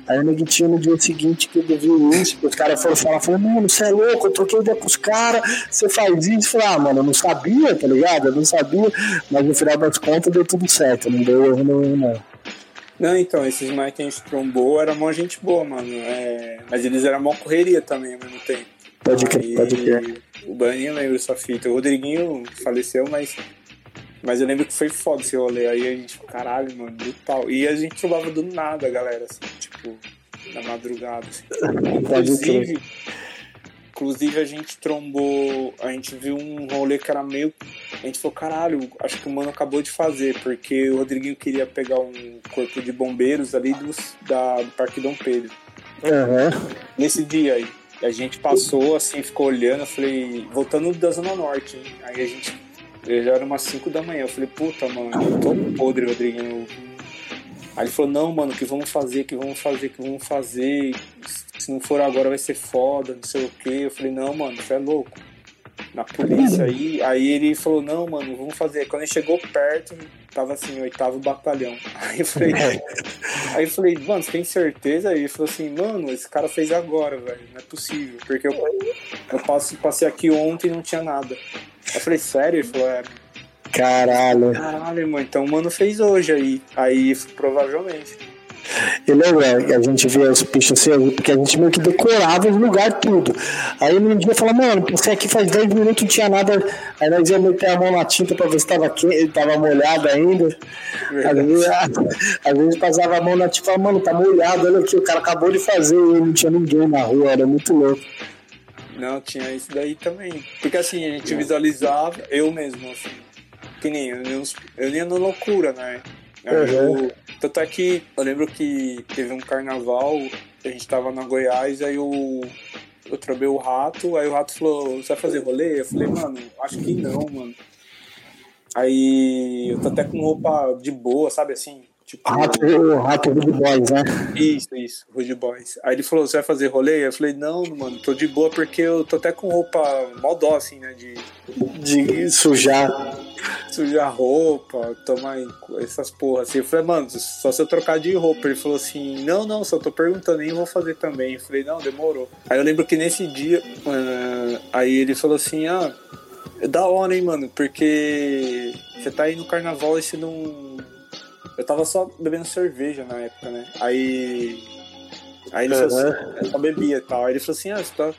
Aí o Neguitinho no dia seguinte que ele viu isso, os caras foram falar, falou, mano, você é louco, eu troquei ideia com os caras, você faz isso. Eu falei, ah, mano, eu não sabia, tá ligado? Eu não sabia, mas no final das contas deu tudo certo, não deu erro nenhum, não. Não, então, esses mais que a gente trombou era mó gente boa, mano. É... Mas eles eram mó correria também ao mesmo tempo. Pode crer, pode crer. O Baninho lembra essa fita. O Rodriguinho faleceu, mas. Mas eu lembro que foi foda esse rolê. Aí a gente, caralho, mano, brutal. E a gente trombava do nada, galera, assim, tipo, na madrugada. Assim. Inclusive, inclusive a gente trombou, a gente viu um rolê que era meio. A gente falou, caralho, acho que o mano acabou de fazer, porque o Rodriguinho queria pegar um corpo de bombeiros ali dos, da, do Parque Dom Pedro. Uhum. Nesse dia aí a gente passou assim, ficou olhando, eu falei, voltando da Zona Norte, hein? Aí a gente. Já era umas 5 da manhã. Eu falei, puta, mano, eu tô podre, Rodriguinho. Aí ele falou, não, mano, que vamos fazer, que vamos fazer, que vamos fazer. Se não for agora vai ser foda, não sei o quê. Eu falei, não, mano, você é louco. Na polícia aí, aí ele falou, não, mano, vamos fazer. Quando ele chegou perto, tava assim, oitavo batalhão. Aí eu falei, aí eu falei, mano, você tem certeza? Aí ele falou assim, mano, esse cara fez agora, velho, não é possível, porque eu, eu passo, passei aqui ontem e não tinha nada. Aí eu falei, sério? Ele falou, é. Caralho. Caralho, mano, então o mano fez hoje aí. Aí, provavelmente. E lembra, a gente via os bichos assim, porque a gente meio que decorava os lugares tudo. Aí um dia falou, mano, você aqui faz 10 minutos não tinha nada. Aí nós íamos meter a mão na tinta pra ver se tava, quente, tava molhado ainda. Às vezes, às vezes passava a mão na tinta e falava, mano, tá molhado, olha aqui, o cara acabou de fazer e não tinha ninguém na rua, era muito louco. Não, tinha isso daí também. Porque assim, a gente visualizava, eu mesmo, assim, que nem eu, eu ia na loucura, né? Eu, tanto é que eu lembro que teve um carnaval, a gente tava na Goiás, aí eu, eu trobei o rato, aí o rato falou, você vai fazer rolê? Eu falei, mano, acho que não, mano. Aí eu tô até com roupa de boa, sabe assim? Tipo, rato, rato Rude Boys, né? Isso, isso, Rude Boys. Aí ele falou, você vai fazer rolê? Eu falei, não, mano, tô de boa porque eu tô até com roupa mal dó, assim, né? De, de sujar. Sujar roupa, tomar essas porras assim. Eu falei, mano, só se eu trocar de roupa. Ele falou assim, não, não, só tô perguntando, nem vou fazer também. Eu falei, não, demorou. Aí eu lembro que nesse dia, uh, aí ele falou assim, ah, é da hora, hein, mano, porque você tá aí no carnaval e você não eu tava só bebendo cerveja na época, né? Aí. Aí ele uhum. falou assim, eu só bebia e tal. Aí ele falou assim, ah, você, tá,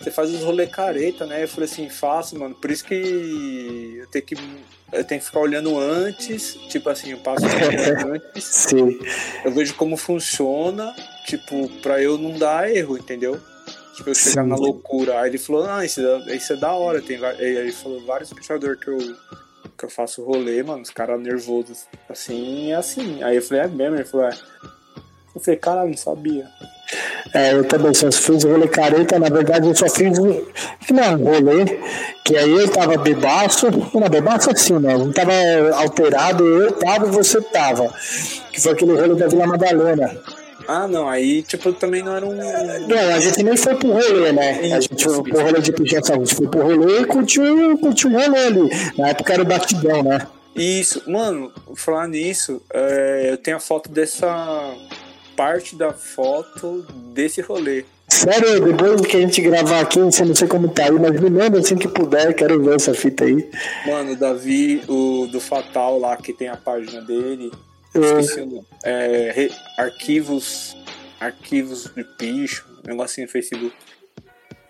você faz os rolê careta, né? Eu falei assim, faço, mano. Por isso que eu tenho que. Eu tenho que ficar olhando antes, tipo assim, eu passo antes, Sim. eu vejo como funciona, tipo, pra eu não dar erro, entendeu? Tipo, eu chegar Sim. na loucura. Aí ele falou, ah, isso, é- isso é da hora. Tem, aí ele falou, vários pichadores que eu, que eu faço rolê, mano, os caras nervosos. Assim, é assim. Aí eu falei, é mesmo? Ele falou, é. Eu falei, caralho, não sabia. É, eu também só fiz rolê careta, na verdade eu só fiz não é rolê, que aí eu tava bebaço, não, bebaço assim, né? Não tava alterado, eu tava e você tava. Que foi aquele rolê da Vila Madalena. Ah, não, aí, tipo, também não era um. Não, a gente nem foi pro rolê, né? A gente foi pro rolê de pichação, a gente foi pro rolê e curtiu, curtiu o rolê ali. Na época era o batidão, né? Isso, mano, falar nisso, é, eu tenho a foto dessa parte da foto desse rolê. Sério, depois que a gente gravar aqui, você não sei como tá aí, mas me manda assim que puder, quero ver essa fita aí. Mano, o Davi, o do Fatal lá, que tem a página dele, esqueci o nome, é, re- arquivos, arquivos de picho, um negocinho no Facebook.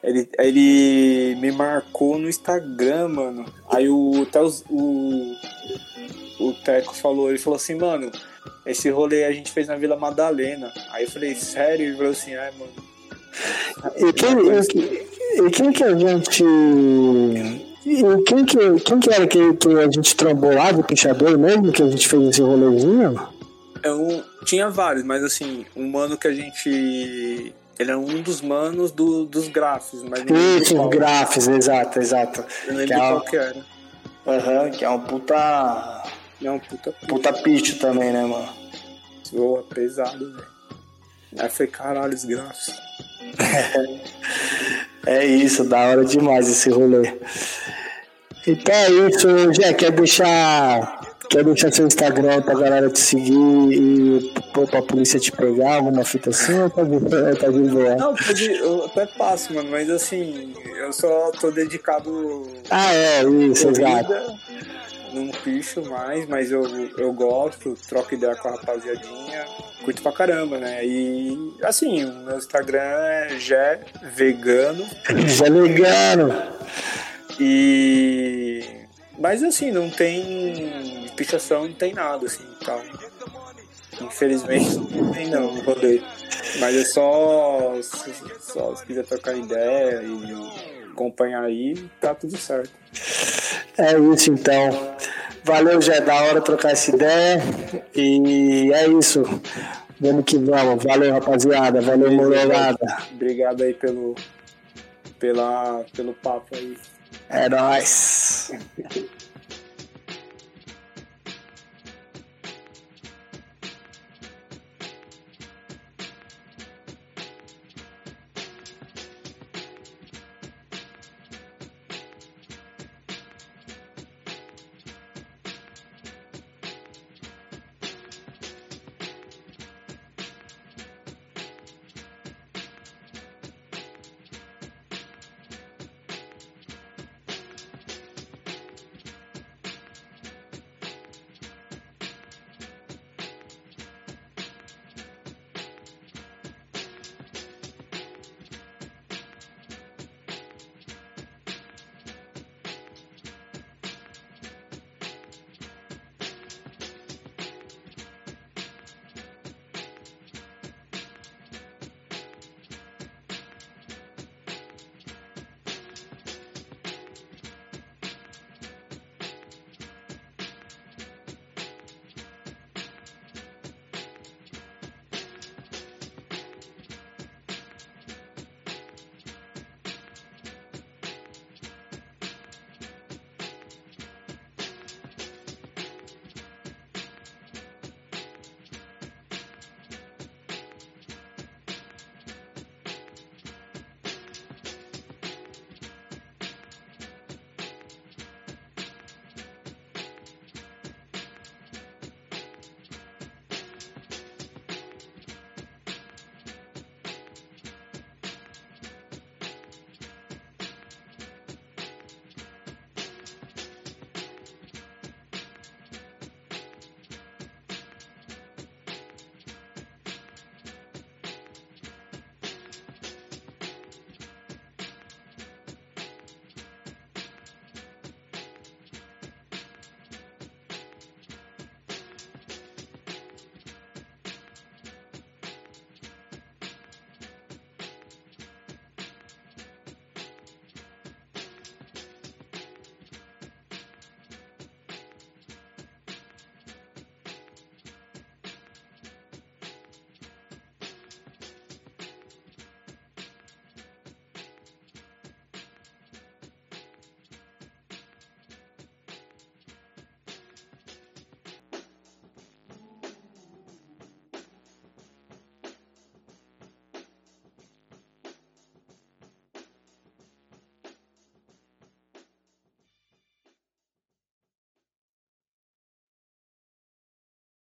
Ele, ele me marcou no Instagram, mano. Aí o, até os- o, o Teco falou, ele falou assim, mano, esse rolê a gente fez na Vila Madalena. Aí eu falei, sério? Ele falou assim, é, mano. E quem, e, e quem que a gente. E quem que, quem que era que, que a gente trombou lá de pichador mesmo, que a gente fez esse rolezinho? É um, tinha vários, mas assim, um mano que a gente. Ele é um dos manos do, dos grafos, mas lembro Isso, os grafos, exato, exato. Eu não Que lembro é, qual um, que era. Aham, que é um puta. É puta puta picho também, né, mano? Boa, pesado, velho. Aí falei, caralho, os grafos. É isso, da hora demais esse rolê. Então é isso, Jé, quer deixar. Quer deixar seu Instagram pra galera te seguir e pô, pra polícia te pegar, alguma fita assim ou tá de, tá de boa? Não, pode, eu até passo, mano, mas assim, eu só tô dedicado Ah, é, isso, exato. Não picho mais, mas eu, eu gosto, troco ideia com a rapaziadinha. Curto pra caramba, né? E assim, o meu Instagram é Gé Vegano. Já ligando. E. Mas assim, não tem pichação, não tem nada assim tal. Infelizmente não tem não no rolê. Mas é só. se- Só se quiser trocar ideia e acompanhar aí, tá tudo certo. É isso então. Valeu, já é da hora trocar essa ideia. E é isso. Vamos que vamos. Valeu, rapaziada. Valeu, morolada. Obrigado aí pelo. Pela, pelo papo aí. É nóis.